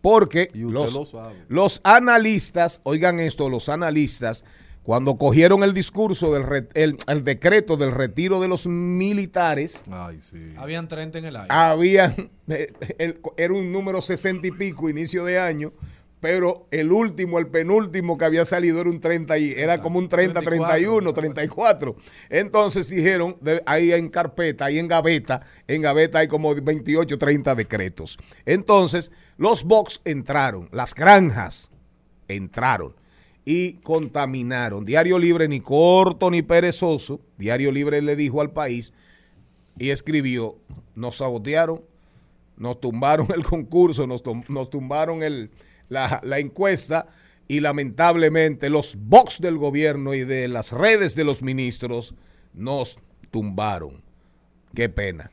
Porque los, lo los analistas, oigan esto, los analistas, cuando cogieron el discurso del re- el, el decreto del retiro de los militares, Habían 30 en el aire. habían, [LAUGHS] eh, el- era un número 60 y pico, inicio de año, pero el último, el penúltimo que había salido era un 30 y era como un 30, 31, 34. Entonces dijeron, de- ahí en carpeta, ahí en gaveta, en gaveta hay como 28, 30 decretos. Entonces, los box entraron, las granjas entraron y contaminaron. Diario Libre, ni corto ni perezoso, Diario Libre le dijo al país y escribió, nos sabotearon, nos tumbaron el concurso, nos, nos tumbaron el, la, la encuesta y lamentablemente los box del gobierno y de las redes de los ministros nos tumbaron. Qué pena,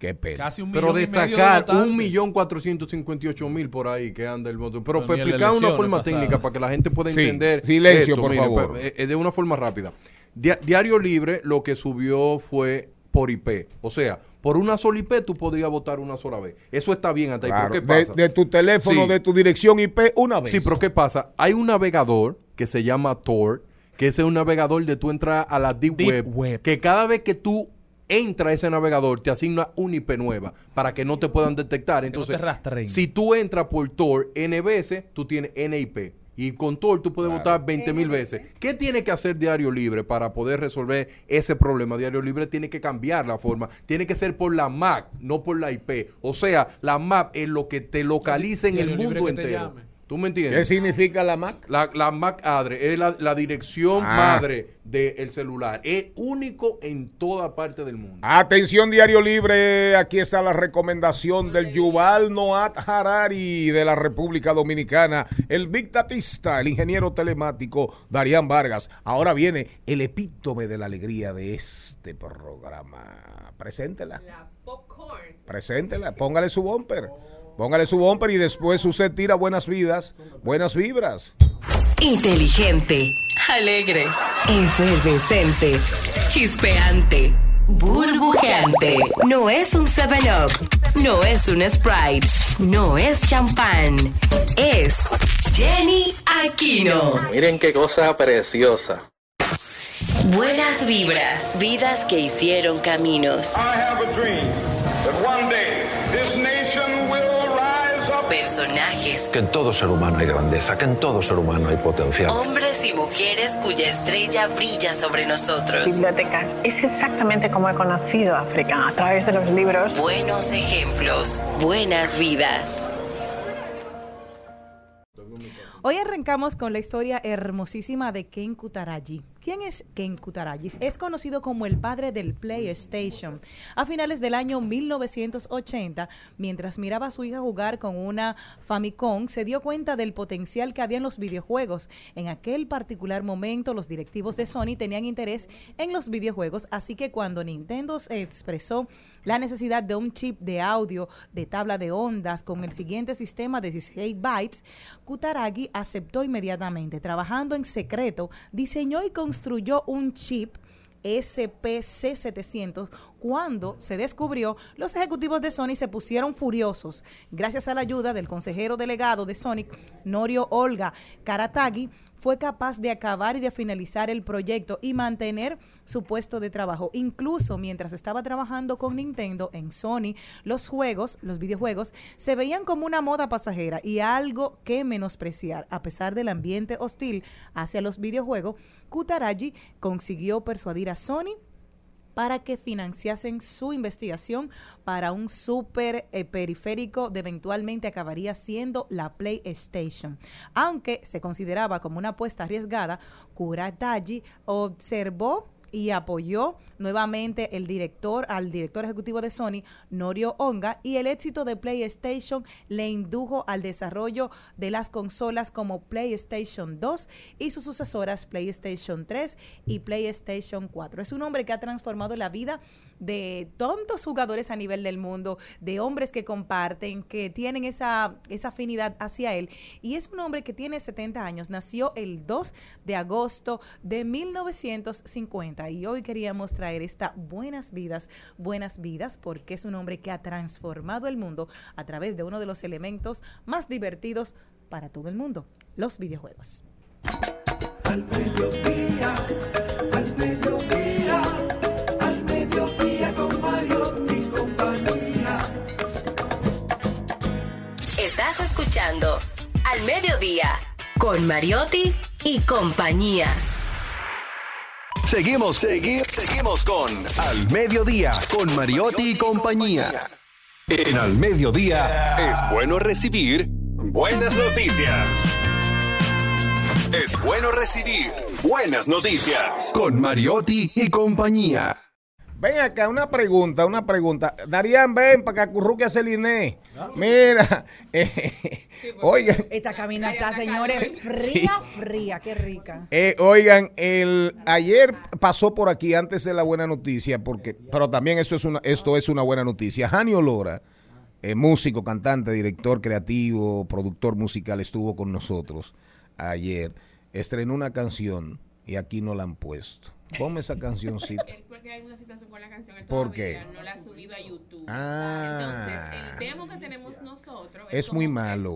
qué pena. Casi un Pero de destacar un millón cuatrocientos cincuenta y ocho mil por ahí que anda el voto. Pero Pero explicar de una forma pasada. técnica para que la gente pueda Sí, entender. silencio, esto, por mire, favor. eh, de una forma rápida. Dia- Diario Libre lo que subió fue por IP. O sea, por una sola IP tú podías votar una sola vez. Eso está bien hasta ahí. Claro, pero ¿qué de, pasa? de tu teléfono, Sí. de tu dirección IP, una vez. Sí, pero ¿qué pasa? Hay un navegador que se llama Tor, que ese es un navegador de tú entras a la Deep, web, que cada vez que tú entras a ese navegador te asigna una IP nueva para que no te puedan detectar. Entonces, si tú entras por Tor N veces, tú tienes NIP. Y con Tor tú puedes votar 20 mil veces. ¿Qué tiene que hacer Diario Libre para poder resolver ese problema? Diario Libre tiene que cambiar la forma. Tiene que ser por la MAC, no por la IP. O sea, la MAC es lo que te localiza en el Diario mundo entero. ¿Tú me entiendes? ¿Qué significa la MAC? La, la MAC ADRE es la, la dirección Ah. madre del celular. Es único en toda parte del mundo. Atención Diario Libre, aquí está la recomendación del Yuval Noat Harari de la República Dominicana, el Big Datista, el ingeniero telemático Darían Vargas. Ahora viene el epítome de la alegría de este programa. Preséntela. Preséntela, póngale su bumper. Póngale su bumper y después usted tira buenas vidas, buenas vibras. Inteligente, alegre, efervescente, chispeante, burbujeante. No es un 7-Up, no es un Sprite, no es champán. Es Jenny Aquino. Miren qué cosa preciosa. Buenas vibras, vidas que hicieron caminos. I have a dream Personajes, Que en todo ser humano hay grandeza, que en todo ser humano hay potencial. hombres y mujeres cuya estrella brilla sobre nosotros. bibliotecas. Es exactamente como he conocido África, a través de los libros. Buenos ejemplos, buenas vidas. Hoy arrancamos con la historia hermosísima de Ken Kutaraji. ¿Quién es Ken Kutaraji? Es conocido como el padre del PlayStation. A finales del año 1980, mientras miraba a su hija jugar con una Famicom, se dio cuenta del potencial que había en los videojuegos. En aquel particular momento, los directivos de Sony tenían interés en los videojuegos, así que cuando Nintendo se expresó la necesidad de un chip de audio de tabla de ondas con el siguiente sistema de 16 bytes, Kutaragi aceptó inmediatamente. Trabajando en secreto, diseñó y construyó un chip SPC700 cuando se descubrió, los ejecutivos de Sony se pusieron furiosos. Gracias a la ayuda del consejero delegado de Sony, Norio Olga Karatagi, fue capaz de acabar y de finalizar el proyecto y mantener su puesto de trabajo. Incluso mientras estaba trabajando con Nintendo en Sony, los juegos, los videojuegos, se veían como una moda pasajera y algo que menospreciar. A pesar del ambiente hostil hacia los videojuegos, Kutaraji consiguió persuadir a Sony para que financiasen su investigación para un super eh, periférico de eventualmente acabaría siendo la PlayStation. Aunque se consideraba como una apuesta arriesgada, Kurataji observó y apoyó nuevamente el director al director ejecutivo de Sony, Norio Onga, y el éxito de PlayStation le indujo al desarrollo de las consolas como PlayStation 2 y sus sucesoras PlayStation 3 y PlayStation 4. Es un hombre que ha transformado la vida de tantos jugadores a nivel del mundo, de hombres que comparten, que tienen esa, esa afinidad hacia él. Y es un hombre que tiene 70 años, nació el 2 de agosto de 1950 y hoy queríamos traer esta buenas vidas, buenas vidas, porque es un hombre que ha transformado el mundo a través de uno de los elementos más divertidos para todo el mundo, los videojuegos. Al Al Mediodía con Mariotti y compañía. Seguimos, seguimos, seguimos con Al Mediodía, con Mariotti y compañía. En Al Mediodía es bueno recibir buenas noticias. Es bueno recibir buenas noticias con Mariotti y compañía. Ven acá, una pregunta, una pregunta. Darían, ven para que acurruque a Celine. Mira, [LAUGHS] eh, oigan, Esta caminata, señores, fría, fría, qué rica. eh, oigan, el ayer pasó por aquí antes de la buena noticia, porque, pero también esto es una, esto es una buena noticia. Janio Lora, eh, músico, cantante, director creativo, productor musical, estuvo con nosotros ayer. Estrenó una canción y aquí no la han puesto. Ponme esa cancioncita. [LAUGHS] Porque hay una situación con la canción. él ¿Por todavía qué? No la ha subido a YouTube. Ah. Entonces, el demo que tenemos nosotros Es muy malo,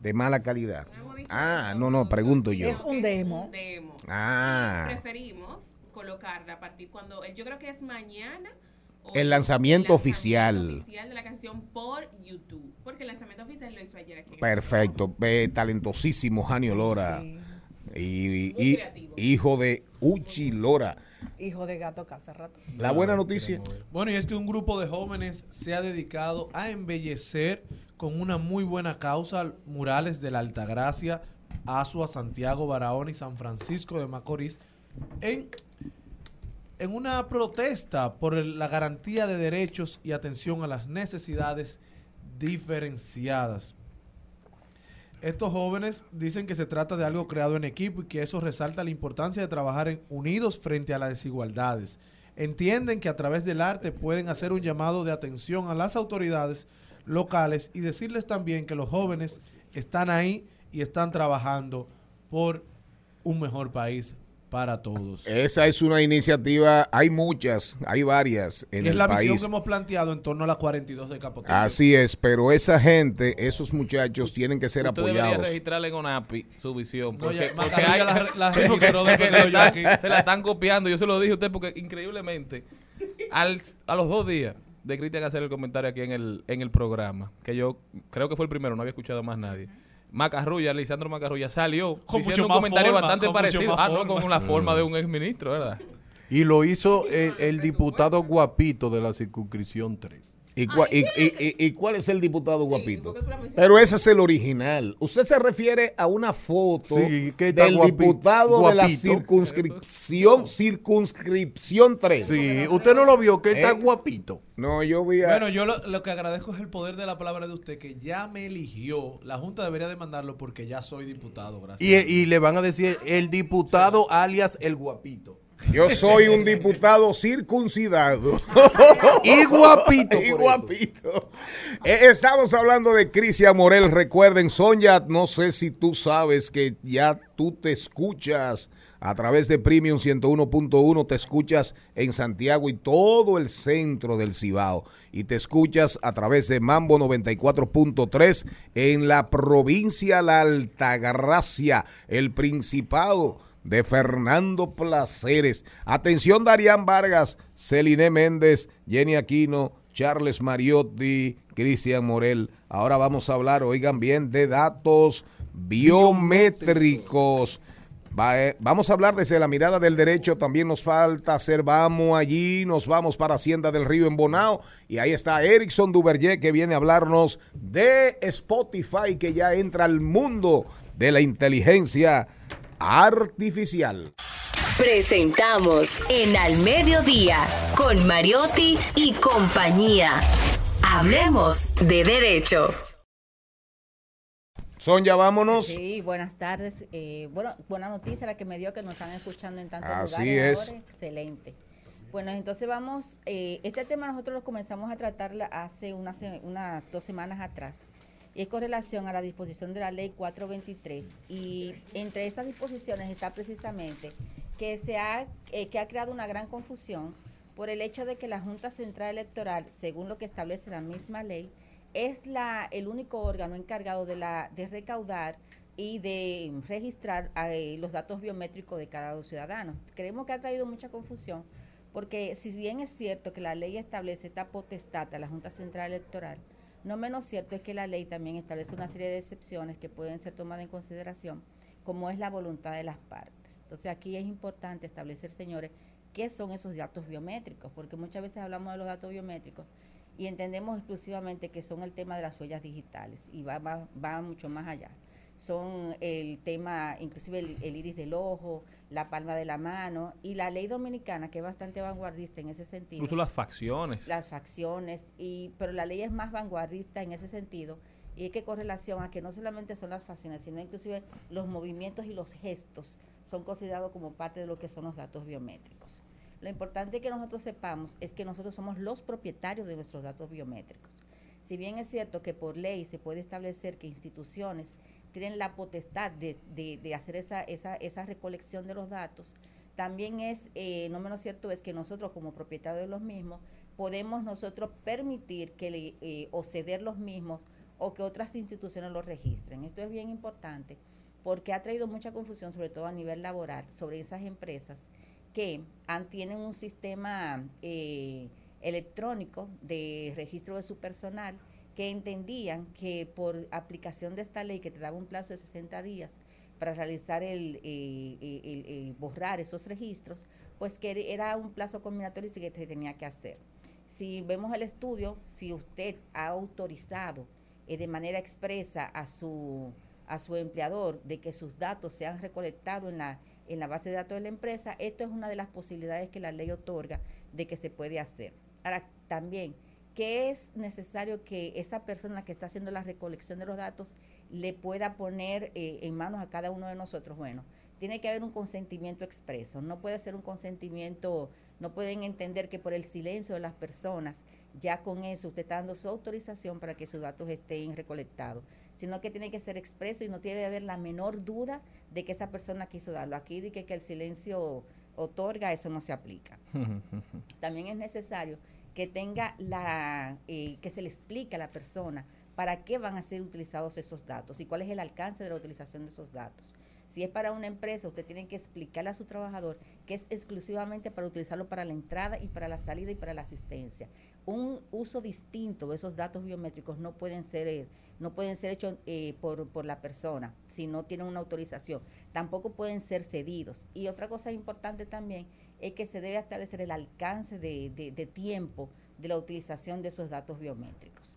de mala calidad. Ah, no, no, pregunto yo. Es un demo. un demo. Ah. Preferimos colocarla a partir cuando. Yo creo que es mañana. o El lanzamiento oficial. oficial de la canción por YouTube. Porque el lanzamiento oficial lo hizo ayer aquí. Perfecto, eh, talentosísimo Janio Lora. Y, y- hijo de Uchi Lora. Hijo de gato casa rato. La buena noticia. Bueno, y es que un grupo de jóvenes se ha dedicado a embellecer con una muy buena causa murales de la Altagracia, Asua, Santiago, Barahona y San Francisco de Macorís en, en una protesta por el- la garantía de derechos y atención a las necesidades diferenciadas. Estos jóvenes dicen que se trata de algo creado en equipo y que eso resalta la importancia de trabajar en- unidos frente a las desigualdades. Entienden que a través del arte pueden hacer un llamado de atención a las autoridades, locales y decirles también que los jóvenes están ahí y están trabajando por un mejor país para todos. Esa es una iniciativa, hay muchas, hay varias en Y es el la visión que hemos planteado en torno a las 42 de Capotillo. Así es, pero esa gente, esos muchachos tienen que ser Usted debería apoyados. registrarle en ONAPI su visión. No, Porque, ya, hay- la- la [LAUGHS] sí, están- se la están copiando. Yo se lo dije a usted porque increíblemente, al, a los dos días de Cristian hacer el comentario aquí en el, en el programa, que yo creo que fue el primero, no había escuchado más nadie. Macarrulla, Lisandro Macarrulla salió Con diciendo un comentario forma, bastante parecido. Ah, no, con la forma de un exministro, ¿verdad? Y lo hizo el, el diputado guapito de la circunscripción 3. ¿Y, cua- y- y- y- y cuál es el diputado guapito? Pero ese es el original. Usted se refiere a una foto Sí, del guapi- diputado de la circunscripción, circunscripción 3. Sí, usted no lo vio, que está ¿Eh? guapito. No, yo vi a... Bueno, yo lo, lo que agradezco es el poder de la palabra de usted, que ya me eligió. La Junta debería demandarlo porque ya soy diputado, gracias. Y, y le van a decir el diputado alias el guapito. Yo soy un diputado circuncidado. Y guapito. [LAUGHS] Y guapito. Eh, Estamos hablando de Cristian Morel. Recuerden, Sonia, no sé si tú sabes que ya tú te escuchas a través de Premium 101.1, te escuchas en Santiago y todo el centro del Cibao. Y te escuchas a través de Mambo 94.3 en la provincia La Altagracia, el Principado de Fernando Placeres. Atención, Darían Vargas, Celine Méndez, Jenny Aquino, Charles Mariotti, Cristian Morel. Ahora vamos a hablar, oigan bien, de datos biométricos. Eh, vamos a hablar desde la mirada del derecho. También nos falta hacer vamos allí. Nos vamos para Hacienda del Río en Bonao. Y ahí está Erickson Duverger que viene a hablarnos de Spotify que ya entra al mundo de la inteligencia artificial. Presentamos en Al Mediodía con Mariotti y compañía. Hablemos de derecho. Sonia, vámonos. Sí, buenas tardes. Eh, bueno, buena noticia la que me dio que nos están escuchando en tantos Así lugares es. ahora. Excelente. Bueno, entonces vamos, eh, este tema nosotros lo comenzamos a tratar hace unas unas dos semanas atrás. Y es con relación a la disposición de la ley 423. Y entre esas disposiciones está precisamente que se ha, eh, que ha creado una gran confusión por el hecho de que la Junta Central Electoral, según lo que establece la misma ley, es la, el único órgano encargado de, la, de recaudar y de registrar eh, los datos biométricos de cada ciudadano. Creemos que ha traído mucha confusión porque si bien es cierto que la ley establece esta potestad a la Junta Central Electoral, no menos cierto es que la ley también establece una serie de excepciones que pueden ser tomadas en consideración, como es la voluntad de las partes. Entonces aquí es importante establecer, señores, qué son esos datos biométricos, porque muchas veces hablamos de los datos biométricos y entendemos exclusivamente que son el tema de las huellas digitales y va, va, mucho más allá. Son el tema, inclusive el, el iris del ojo, la palma de la mano y la ley dominicana, que es bastante vanguardista en ese sentido. Incluso las facciones. Las facciones, y, pero la ley es más vanguardista en ese sentido y es que con relación a que no solamente son las facciones, sino inclusive los movimientos y los gestos son considerados como parte de lo que son los datos biométricos. Lo importante que nosotros sepamos es que nosotros somos los propietarios de nuestros datos biométricos. Si bien es cierto que por ley se puede establecer que instituciones tienen la potestad de, de- hacer esa, esa, esa recolección de los datos, también es, eh, no menos cierto es que nosotros como propietarios de los mismos podemos nosotros permitir que le, eh, o ceder los mismos o que otras instituciones los registren. Esto es bien importante porque ha traído mucha confusión, sobre todo a nivel laboral, sobre esas empresas que han- tienen un sistema eh, electrónico de registro de su personal que entendían que por aplicación de esta ley que te daba un plazo de 60 días para realizar el, eh, el- el borrar esos registros, pues que era un plazo combinatorio y que se tenía que hacer. Si vemos el estudio, si usted ha autorizado eh, de manera expresa a su, a su empleador de que sus datos sean recolectados en la, en la base de datos de la empresa, esto es una de las posibilidades que la ley otorga de que se puede hacer. Ahora, también, ¿qué es necesario que esa persona que está haciendo la recolección de los datos le pueda poner eh, en manos a cada uno de nosotros? Bueno, tiene que haber un consentimiento expreso, no puede ser un consentimiento no pueden entender que por el silencio de las personas, ya con eso usted está dando su autorización para que sus datos estén recolectados, sino que tiene que ser expreso y no tiene que haber la menor duda de que esa persona quiso darlo. Aquí de que, que el silencio otorga, eso no se aplica. [LAUGHS] También es necesario que tenga la, eh, que se le explique a la persona para qué van a ser utilizados esos datos y cuál es el alcance de la utilización de esos datos. Si es para una empresa, usted tiene que explicarle a su trabajador que es exclusivamente para utilizarlo para la entrada y para la salida y para la asistencia. Un uso distinto de esos datos biométricos no pueden ser eh, no pueden ser hechos eh, por, por la persona si no tienen una autorización. Tampoco pueden ser cedidos. Y otra cosa importante también es que se debe establecer el alcance de, de- tiempo de la utilización de esos datos biométricos.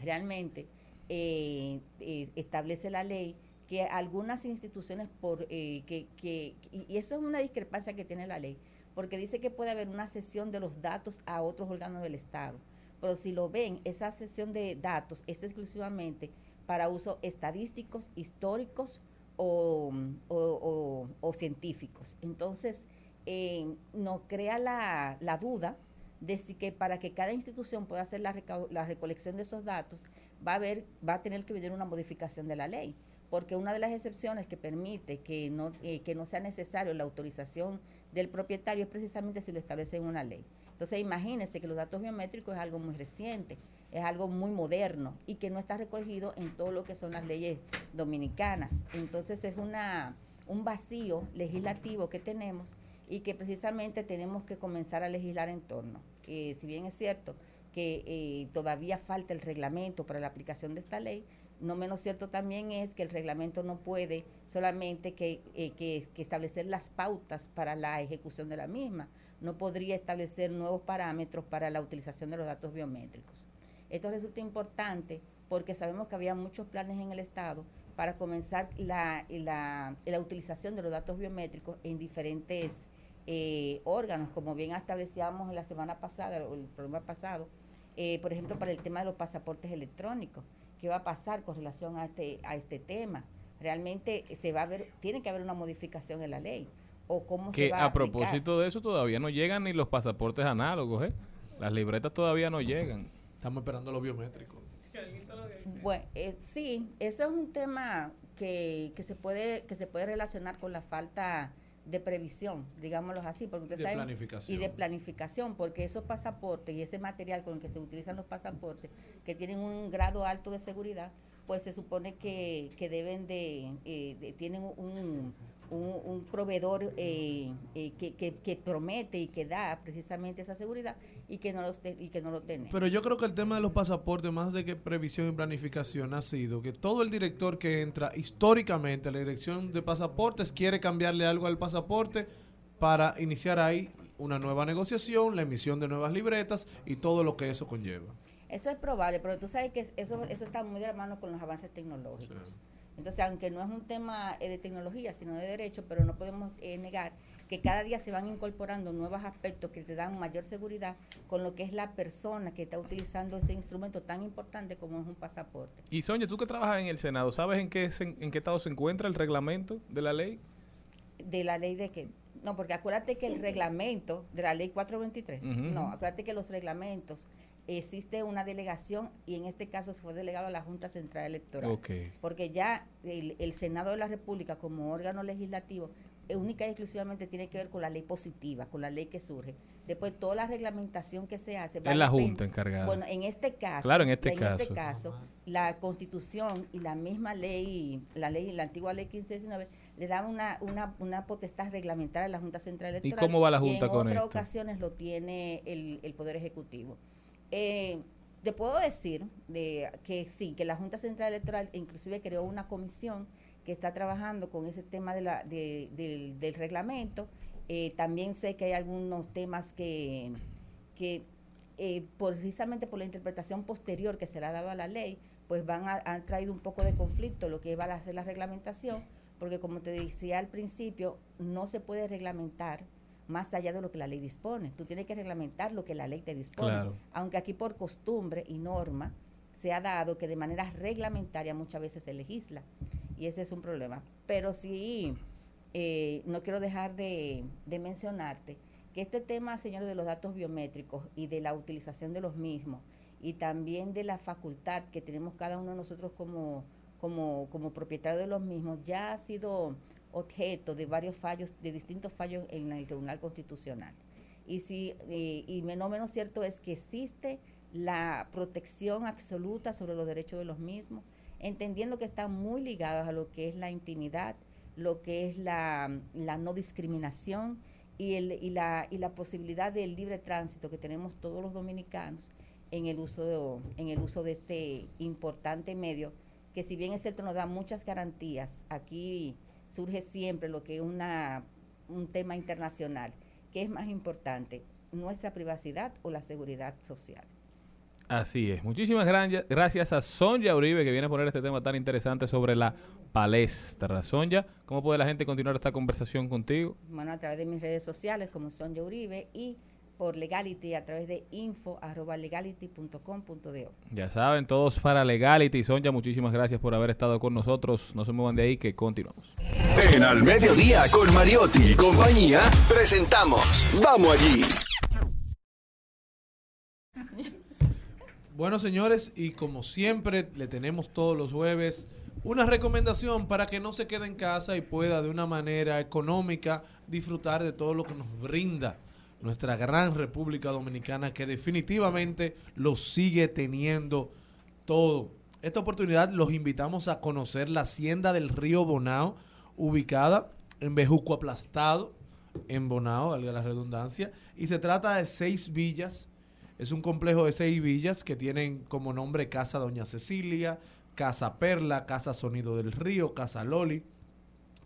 Realmente eh, eh, establece la ley que algunas instituciones por eh, que, que y eso es una discrepancia que tiene la ley porque dice que puede haber una cesión de los datos a otros órganos del Estado. Pero si lo ven esa cesión de datos es exclusivamente para usos estadísticos históricos o, o- o- o científicos. Entonces eh, nos crea la, duda de si que para que cada institución pueda hacer la, recolección de esos datos, va a haber, va a tener que venir una modificación de la ley. Porque una de las excepciones que permite que no, eh, que no sea necesario la autorización del propietario es precisamente si lo establece en una ley. Entonces imagínense que los datos biométricos es algo muy reciente, es algo muy moderno y que no está recogido en todo lo que son las leyes dominicanas. Entonces es un vacío legislativo que tenemos y que precisamente tenemos que comenzar a legislar en torno. Eh, si bien es cierto que eh, todavía falta el reglamento para la aplicación de esta ley, no menos cierto también es que el reglamento no puede solamente que, eh, que- que establecer las pautas para la ejecución de la misma, no podría establecer nuevos parámetros para la utilización de los datos biométricos. Esto resulta importante porque sabemos que había muchos planes en el Estado para comenzar la, la- la utilización de los datos biométricos en diferentes eh, órganos, como bien establecíamos la semana pasada, o el programa pasado, eh, por ejemplo, para el tema de los pasaportes electrónicos. ¿Qué va a pasar con relación a este, a este tema? Realmente se va a ver, tiene que haber una modificación en la ley. O cómo se Que va a propósito de eso todavía no llegan ni los pasaportes análogos, ¿eh? Las libretas todavía no llegan. Estamos esperando los biométricos. Bueno, eh, sí, eso es un tema que, que se puede que se puede relacionar con la falta de previsión, digámoslo así, porque ustedes De saben planificación. y de planificación, porque esos pasaportes y ese material con el que se utilizan los pasaportes, que tienen un grado alto de seguridad, pues se supone que, que deben de, eh, de- tienen un, un, un proveedor eh, eh, que, que, que promete y que da precisamente esa seguridad y que no los te- y que no lo tenemos. Pero yo creo que el tema de los pasaportes, más de que previsión y planificación, ha sido que todo el director que entra históricamente a la dirección de pasaportes quiere cambiarle algo al pasaporte para iniciar ahí una nueva negociación, la emisión de nuevas libretas y todo lo que eso conlleva. Eso es probable, pero tú sabes que eso, eso está muy de la mano con los avances tecnológicos. Entonces, aunque no es un tema eh, de tecnología, sino de derecho, pero no podemos eh, negar que cada día se van incorporando nuevos aspectos que te dan mayor seguridad con lo que es la persona que está utilizando ese instrumento tan importante como es un pasaporte. Y Sonia, tú que trabajas en el Senado, ¿sabes en qué, se- en qué estado se encuentra el reglamento de la ley? De la ley de que... No, porque acuérdate que el reglamento de la ley 423, Ujú. no, acuérdate que los reglamentos existe una delegación y en este caso se fue delegado a la Junta Central Electoral. Porque ya el, el Senado de la República como órgano legislativo eh, única y exclusivamente tiene que ver con la ley positiva, con la ley que surge. Después toda la reglamentación que se hace. Es la Junta encargada. Bueno, en este caso. Claro, en este en caso. este caso, la Constitución y la misma ley, la ley, la antigua ley 1519, le dan una, una, una potestad reglamentaria a la Junta Central ¿Y Electoral. cómo va la y Junta en con otras esto? ocasiones lo tiene el, el Poder Ejecutivo. Eh, te puedo decir de, que sí, que la Junta Central Electoral inclusive creó una comisión que está trabajando con ese tema de la, de- del, del reglamento. Eh, también sé que hay algunos temas que, que eh, precisamente por la interpretación posterior que se le ha dado a la ley, pues van a, han traído un poco de conflicto lo que va a hacer la reglamentación, porque como te decía al principio, no se puede reglamentar más allá de lo que la ley dispone. Tú tienes que reglamentar lo que la ley te dispone. Claro. Aunque aquí por costumbre y norma se ha dado que de manera reglamentaria muchas veces se legisla. Y ese es un problema. Pero sí, eh, no quiero dejar de, de mencionarte que que este tema, señores, de los datos biométricos y de la utilización de los mismos y también de la facultad que tenemos cada uno de nosotros como, como, como propietario de los mismos, ya ha sido objeto de varios fallos, de distintos fallos en el Tribunal Constitucional. Y, si, y no menos cierto es que existe la protección absoluta sobre los derechos de los mismos, entendiendo que están muy ligados a lo que es la intimidad, lo que es la, la no discriminación y, el, y, la, y la posibilidad del libre tránsito que tenemos todos los dominicanos en el uso de, en el uso de este importante medio, que si bien es cierto nos da muchas garantías, aquí surge siempre lo que es una, un tema internacional, que es más importante, nuestra privacidad o la seguridad social. Así es. Muchísimas gracias a Sonja Uribe que viene a poner este tema tan interesante sobre la palestra. Sonja, ¿cómo puede la gente continuar esta conversación contigo? Bueno, a través de mis redes sociales como Sonja Uribe y por Legality a través de info arroba legality.com.do. Ya saben, todos para Legality. Sonja, muchísimas gracias por haber estado con nosotros. No se muevan de ahí que continuamos. En Al Mediodía con Mariotti y compañía, presentamos Vamos Allí. Bueno, señores, y como siempre, le tenemos todos los jueves una recomendación para que no se quede en casa y pueda de una manera económica disfrutar de todo lo que nos brinda nuestra gran República Dominicana, que definitivamente lo sigue teniendo todo. Esta oportunidad los invitamos a conocer la hacienda del río Bonao, ubicada en Bejuco Aplastado, en Bonao, valga la redundancia, y se trata de seis villas es un complejo de seis villas que tienen como nombre Casa Doña Cecilia, Casa Perla, Casa Sonido del Río, Casa Loli,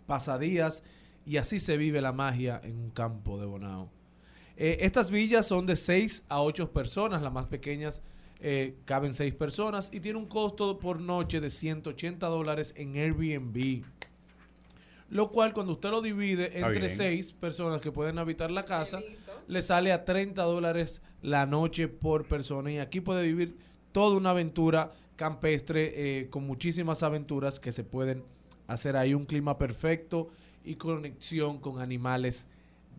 Pasadías, y así se vive la magia en un campo de Bonao. Eh, estas villas son de 6 a 8 personas, las más pequeñas eh, caben 6 personas y tiene un costo por noche de 180 dólares en Airbnb. Lo cual cuando usted lo divide entre bien. 6 personas que pueden habitar la casa, le sale a 30 dólares la noche por persona y aquí puede vivir toda una aventura campestre eh, con muchísimas aventuras que se pueden hacer ahí un clima perfecto y conexión con animales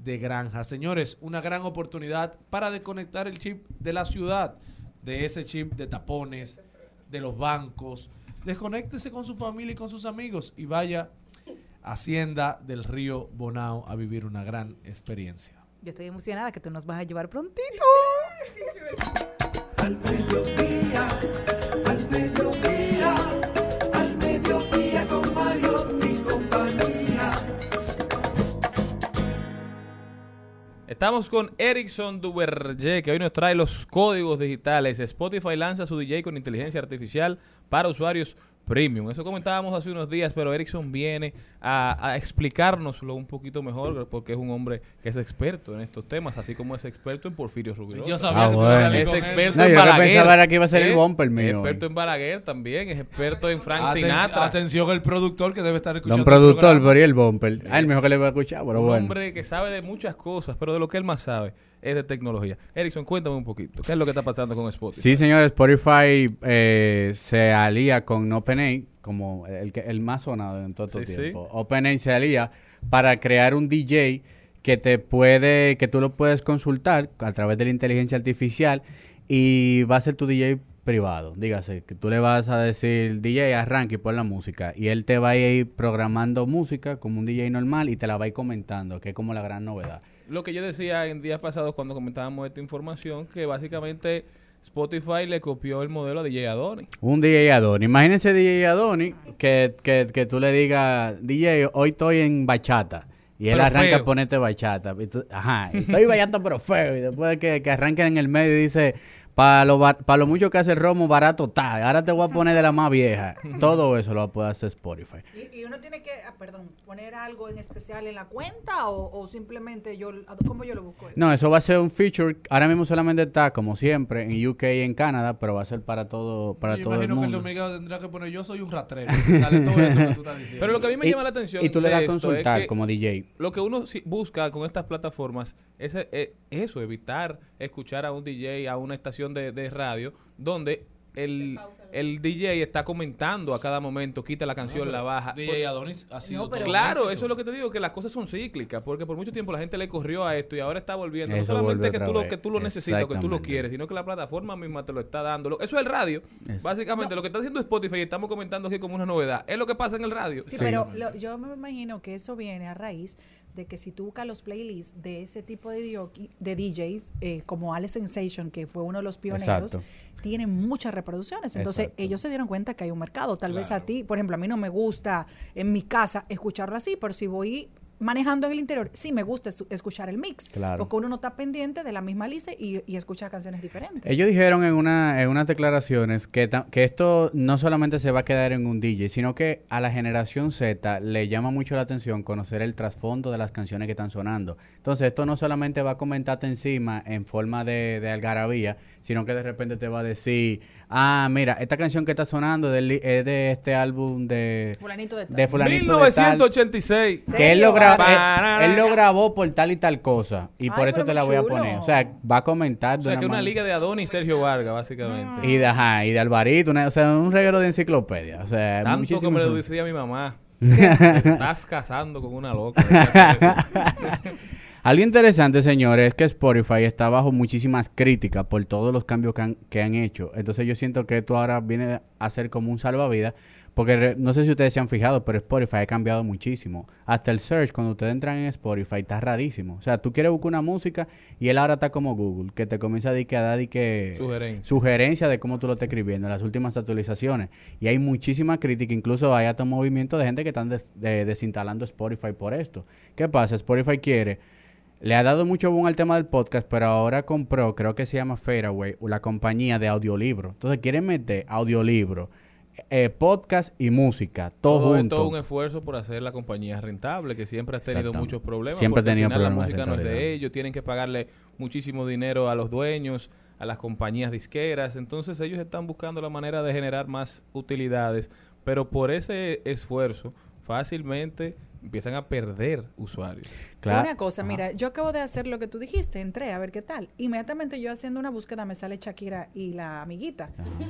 de granja. Señores, una gran oportunidad para desconectar el chip de la ciudad, de ese chip de tapones, de los bancos. Desconéctese con su familia y con sus amigos y vaya a Hacienda del Río Bonao a vivir una gran experiencia. Yo estoy emocionada que tú nos vas a llevar prontito. Al mediodía, al mediodía, Estamos con Erickson Duverger, que hoy nos trae los códigos digitales. Spotify lanza su DJ con inteligencia artificial para usuarios premium. Eso comentábamos hace unos días, pero Erickson viene a, a explicárnoslo un poquito mejor, porque es un hombre que es experto en estos temas, así como es experto en Porfirio Rubirosa. Yo sabía Ah, que a es experto. No, en yo Balaguer. que iba a ser el bumper mío Es hoy. experto en Balaguer también, es experto en Frank Aten- Sinatra. Atención el productor que debe estar escuchando. Don el productor, pero y el bumper. Ah, el mejor que le voy a escuchar, pero un bueno. hombre que sabe de muchas cosas, pero de lo que él más sabe es de tecnología. Erickson, cuéntame un poquito. ¿Qué es lo que está pasando con Spotify? Sí, señor, Spotify eh, se alía con OpenAI, como el, que, el más sonado en todo este Sí, sí. tiempo. OpenAI se alía para crear un DJ que te puede, que tú lo puedes consultar a través de la inteligencia artificial y va a ser tu DJ privado. Dígase, que tú le vas a decir DJ arranque y pon la música y él te va a ir programando música como un DJ normal y te la va a ir comentando, que es como la gran novedad. Lo que yo decía en días pasados cuando comentábamos esta información, que básicamente Spotify le copió el modelo a DJ Adoni. Un DJ Adoni. Imagínense DJ Adoni que, que, que tú le digas, DJ, hoy estoy en bachata. Y él Pero arranca feo. a ponerte bachata. Y tú- ajá, estoy bachata pero feo. Y después que, que arranca en el medio y dice, para lo, pa lo mucho que hace el romo, barato está. Ahora te voy a poner de la más vieja. [LAUGHS] Todo eso lo puede hacer Spotify. Y, y uno tiene que, ah, perdón, poner algo en especial en la cuenta o, o simplemente yo, ¿cómo yo lo busco? eso? No, eso va a ser un feature. Ahora mismo solamente está, como siempre, en UK y en Canadá, pero va a ser para todo, para Yo todo el imagino que el mundo. dominicano tendrá que poner yo soy un rastrero. que Sale todo eso que tú estás diciendo. Pero lo que a mí me Y- llama la atención y tú le das a es consultar que como DJ. Lo que uno busca con estas plataformas es eh, eso, evitar escuchar a un DJ, a una estación de, de radio, donde el, el DJ está comentando a cada momento, quita la canción, No, la baja. DJ Adonis ha sido No, pero todo claro, eso es lo que te digo, que las cosas son cíclicas, porque por mucho tiempo la gente le corrió a esto y ahora está volviendo. Eso no solamente que tú, lo, que tú lo necesitas o que tú lo quieres, sino que la plataforma misma te lo está dando. Eso es el radio. Básicamente, lo que está haciendo Spotify y estamos comentando aquí como una novedad, es lo que pasa en el radio. Sí, pero lo- yo me imagino que eso viene a raíz de que si tú buscas los playlists de ese tipo de, de DJs, eh, como Ale Sensation, que fue uno de los pioneros, Exacto. tienen muchas reproducciones. Entonces, Exacto. ellos se dieron cuenta que hay un mercado. Tal vez a ti, por ejemplo, a mí no me gusta en mi casa escucharlo así, pero si voy manejando en el interior, sí me gusta es- escuchar el mix. Claro. Porque uno no está pendiente de la misma lista y, y escucha canciones diferentes. Ellos dijeron en, una, en unas declaraciones que, que esto no solamente se va a quedar en un DJ, sino que a la generación Z le llama mucho la atención conocer el trasfondo de las canciones que están sonando. Entonces, esto no solamente va a comentarte encima en forma de, de algarabía, sino que de repente te va a decir, ah, mira, esta canción que está sonando es de este álbum de... Fulanito de tal. de fulanito de tal, 1986. que él lo, él, él lo grabó por tal y tal cosa. Y por eso te la voy a poner. O sea, va a comentar O de sea, una que una manera- liga de Adonis y Sergio Vargas, básicamente. y de, ajá, y de Alvarito, una- o sea, un reguero de enciclopedia. O sea, Tanto me lo decía mi mamá. Te [LAUGHS] estás casando con una loca. [LAUGHS] Algo interesante, señores, es que Spotify está bajo muchísimas críticas por todos los cambios que han, que han hecho. Entonces yo siento que esto ahora viene a ser como un salvavidas, porque no sé si ustedes se han fijado, pero Spotify ha cambiado muchísimo. Hasta el search, cuando ustedes entran en Spotify, está rarísimo. O sea, tú quieres buscar una música y él ahora está como Google, que te comienza a, dar di que Sugerencia. sugerencia de cómo tú lo estás escribiendo en las últimas actualizaciones. Y hay muchísima crítica, incluso hay hasta un movimiento de gente que están des- de- desinstalando Spotify por esto. ¿Qué pasa? Spotify quiere, le ha dado mucho boom al tema del podcast, pero ahora compró, creo que se llama Fairway, la compañía de audiolibro. Entonces quieren meter audiolibro, eh, podcast y música, todo, Todo junto. todo un esfuerzo por hacer la compañía rentable, que siempre ha tenido muchos problemas. Siempre ha al tenido final la problemas de música no es de ellos, tienen que pagarle muchísimo dinero a los dueños, a las compañías disqueras. Entonces ellos están buscando la manera de generar más utilidades, pero por ese esfuerzo fácilmente empiezan a perder usuarios. Una cosa, mira, yo acabo de hacer lo que tú dijiste, entré a ver qué tal. Inmediatamente yo haciendo una búsqueda me sale Shakira y la amiguita.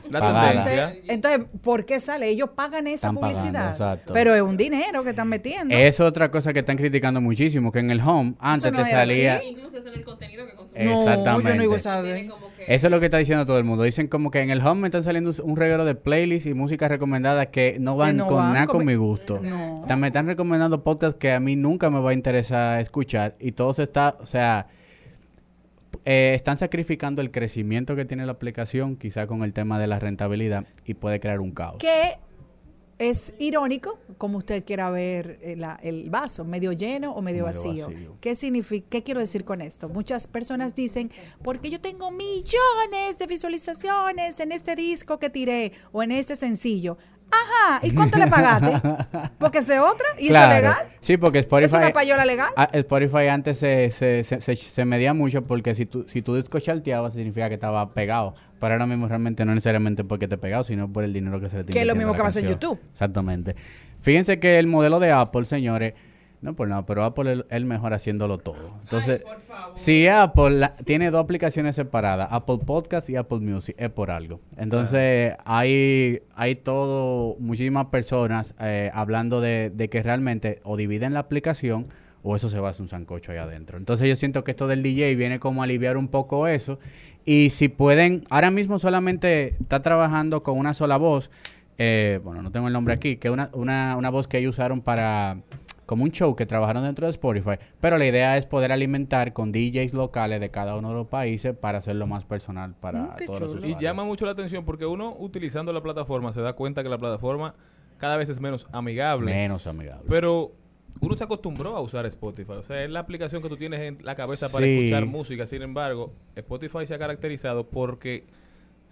La tendencia. Entonces, entonces, ¿por qué sale? Ellos pagan esa Están pagando, publicidad. exacto. pero es un dinero que están metiendo. Es otra cosa que están criticando muchísimo, que en el home antes no te era así. salía... Incluso es en el contenido que consumimos. Exactamente. No, yo no Eso es lo que está diciendo todo el mundo. Dicen como que en el home me están saliendo un reguero de playlists y música recomendada que no van no con van nada con mi- mi gusto. No. Me están recomendando podcasts que a mí nunca me va a interesar escuchar y todo se está, o sea, eh, están sacrificando el crecimiento que tiene la aplicación, quizá con el tema de la rentabilidad y puede crear un caos. Que es irónico, como usted quiera ver eh, la- el vaso, medio lleno o medio, Medio vacío. vacío. ¿Qué significa? ¿Qué quiero decir con esto? Muchas personas dicen, porque yo tengo millones de visualizaciones en este disco que tiré o en este sencillo. Ajá, ¿y cuánto le pagaste? [LAUGHS] Porque se otra y Claro. eso es legal. Sí, porque Spotify... ¿Es una payola legal? Ah, Spotify antes se, se, se, se- se medía mucho porque si tu, si tu disco charteaba significa que estaba pegado. Pero ahora mismo realmente no necesariamente porque te pegado, sino por el dinero que se le tiene Que es lo mismo que pasa en. YouTube. Exactamente. Fíjense que el modelo de Apple, señores, no por nada, pero Apple es el mejor haciéndolo todo. Entonces, si Apple la- tiene dos aplicaciones separadas, Apple Podcast y Apple Music, es por algo. Entonces, hay, hay todo, muchísimas personas eh, hablando de, de que realmente o dividen la aplicación o eso se va a hacer un sancocho ahí adentro. Entonces yo siento que esto del DJ viene como a aliviar un poco eso. Y si pueden, ahora mismo solamente está trabajando con una sola voz, eh, bueno, no tengo el nombre aquí, que es una, una, una voz que ellos usaron para como un show que trabajaron dentro de Spotify, pero la idea es poder alimentar con DJs locales de cada uno de los países para hacerlo más personal para todos los Y llama mucho la atención porque uno utilizando la plataforma se da cuenta que la plataforma cada vez es menos amigable. Menos amigable. Pero uno se acostumbró a usar Spotify. O sea, es la aplicación que tú tienes en la cabeza para Sí. escuchar música. Sin embargo, Spotify se ha caracterizado porque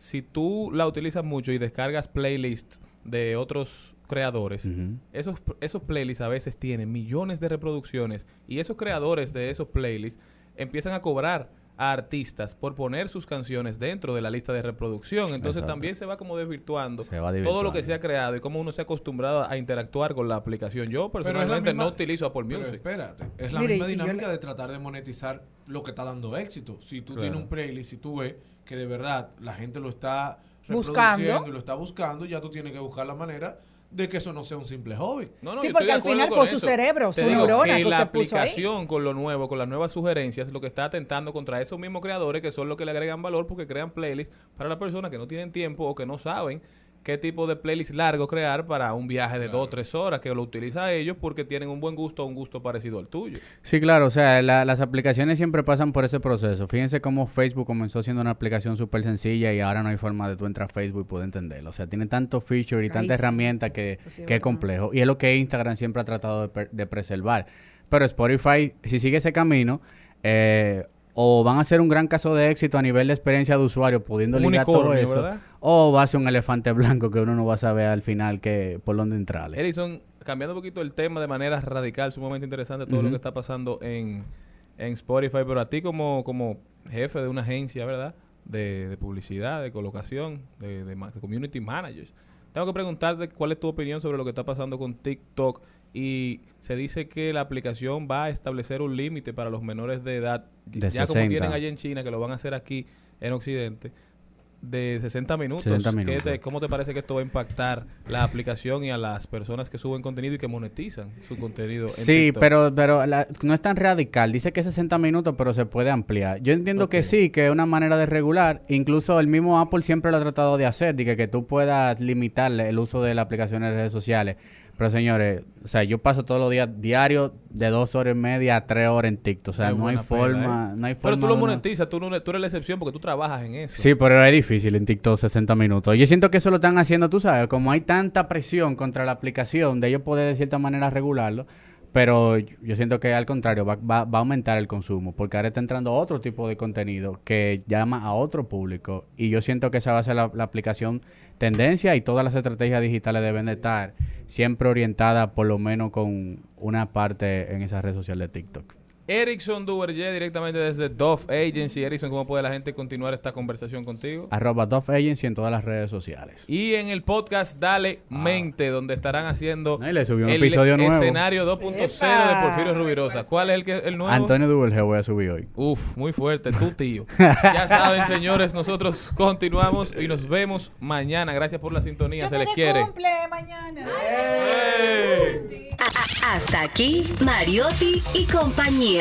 si tú la utilizas mucho y descargas playlists de otros creadores, esos, esos playlists a veces tienen millones de reproducciones y esos creadores de esos playlists empiezan a cobrar a artistas por poner sus canciones dentro de la lista de reproducción. Entonces Exacto. también se va como desvirtuando Se va todo lo que se ha creado y cómo uno se ha acostumbrado a interactuar con la aplicación. Yo Pero personalmente misma- no utilizo Apple pero Music. espérate, es la Mire, misma dinámica de tratar de monetizar lo que está dando éxito. Si tú Claro. tienes un playlist y tú ves que de verdad la gente lo está Buscando. reproduciendo y lo está buscando, ya tú tienes que buscar la manera de que eso no sea un simple hobby. No, no, Sí, porque al final fue su eso. cerebro, Te su digo neurona que que la usted puso ahí. aplicación con lo nuevo, con las nuevas sugerencias, lo que está atentando contra esos mismos creadores que son los que le agregan valor porque crean playlists para las personas que no tienen tiempo o que no saben qué tipo de playlist largo crear para un viaje de dos o tres horas que lo utiliza ellos porque tienen un buen gusto o un gusto parecido al tuyo. Sí, claro, o sea, la- las aplicaciones siempre pasan por ese proceso. Fíjense cómo Facebook comenzó siendo una aplicación súper sencilla y ahora no hay forma de tú entrar a Facebook y poder entenderlo. O sea, tiene tanto feature y Ay, tanta sí. herramienta que, sí que es complejo. Y es lo que Instagram siempre ha tratado de, de preservar. Pero Spotify, si sigue ese camino, eh, o van a ser un gran caso de éxito a nivel de experiencia de usuario, pudiendo Un ligar todo eso, ¿verdad? o va a ser un elefante [LAUGHS] blanco que uno no va a saber al final que por dónde entrarle. Erickson, cambiando un poquito el tema de manera radical, sumamente interesante todo lo que está pasando en, en Spotify, pero a ti como, como jefe de una agencia, ¿verdad? De, de publicidad, de colocación, de, de community managers. Tengo que preguntarte cuál es tu opinión sobre lo que está pasando con TikTok y se dice que la aplicación va a establecer un límite para los menores de edad, De ya como 60. tienen allá en China, que lo van a hacer aquí en Occidente, de 60 minutos. 60 ¿Qué minutos. te- ¿Cómo te parece que esto va a impactar la aplicación y a las personas que suben contenido y que monetizan su contenido? en Sí, TikTok? pero, pero la- no es tan radical. Dice que 60 minutos, pero se puede ampliar. Yo entiendo que sí, que es una manera de regular. Incluso el mismo Apple siempre lo ha tratado de hacer, de que, que tú puedas limitar el uso de la aplicación en redes sociales. Pero señores, o sea, yo paso todos los días diarios de dos horas y media a tres horas en TikTok. O sea, Qué no hay forma, ¿eh? no hay Pero forma tú lo monetizas, tú, no- tú eres la excepción porque tú trabajas en eso. Sí, pero es difícil en TikTok 60 minutos. Yo siento que eso lo están haciendo, tú sabes, como hay tanta presión contra la aplicación de ellos poder de cierta manera regularlo, pero yo siento que al contrario va, va- va a aumentar el consumo, porque ahora está entrando otro tipo de contenido que llama a otro público y yo siento que esa va a ser la, aplicación tendencia y todas las estrategias digitales deben de estar siempre orientadas por lo menos con una parte en esa red social de TikTok. Erickson Duverger, directamente desde Dove Agency. Erickson, ¿cómo puede la gente continuar esta conversación contigo? Arroba Dove Agency en todas las redes sociales. Y en el podcast Dale Mente, donde estarán haciendo No, y le subió un el episodio nuevo. escenario 2.0 de Porfirio Rubirosa. ¿Cuál es el, que, el nuevo? Antonio Duverger voy a subir hoy. Uf, muy fuerte, tú tío. [LAUGHS] ya saben, señores, nosotros continuamos y nos vemos mañana. Gracias por la sintonía, se les quiere. cumple mañana. Hasta aquí, Mariotti y compañía.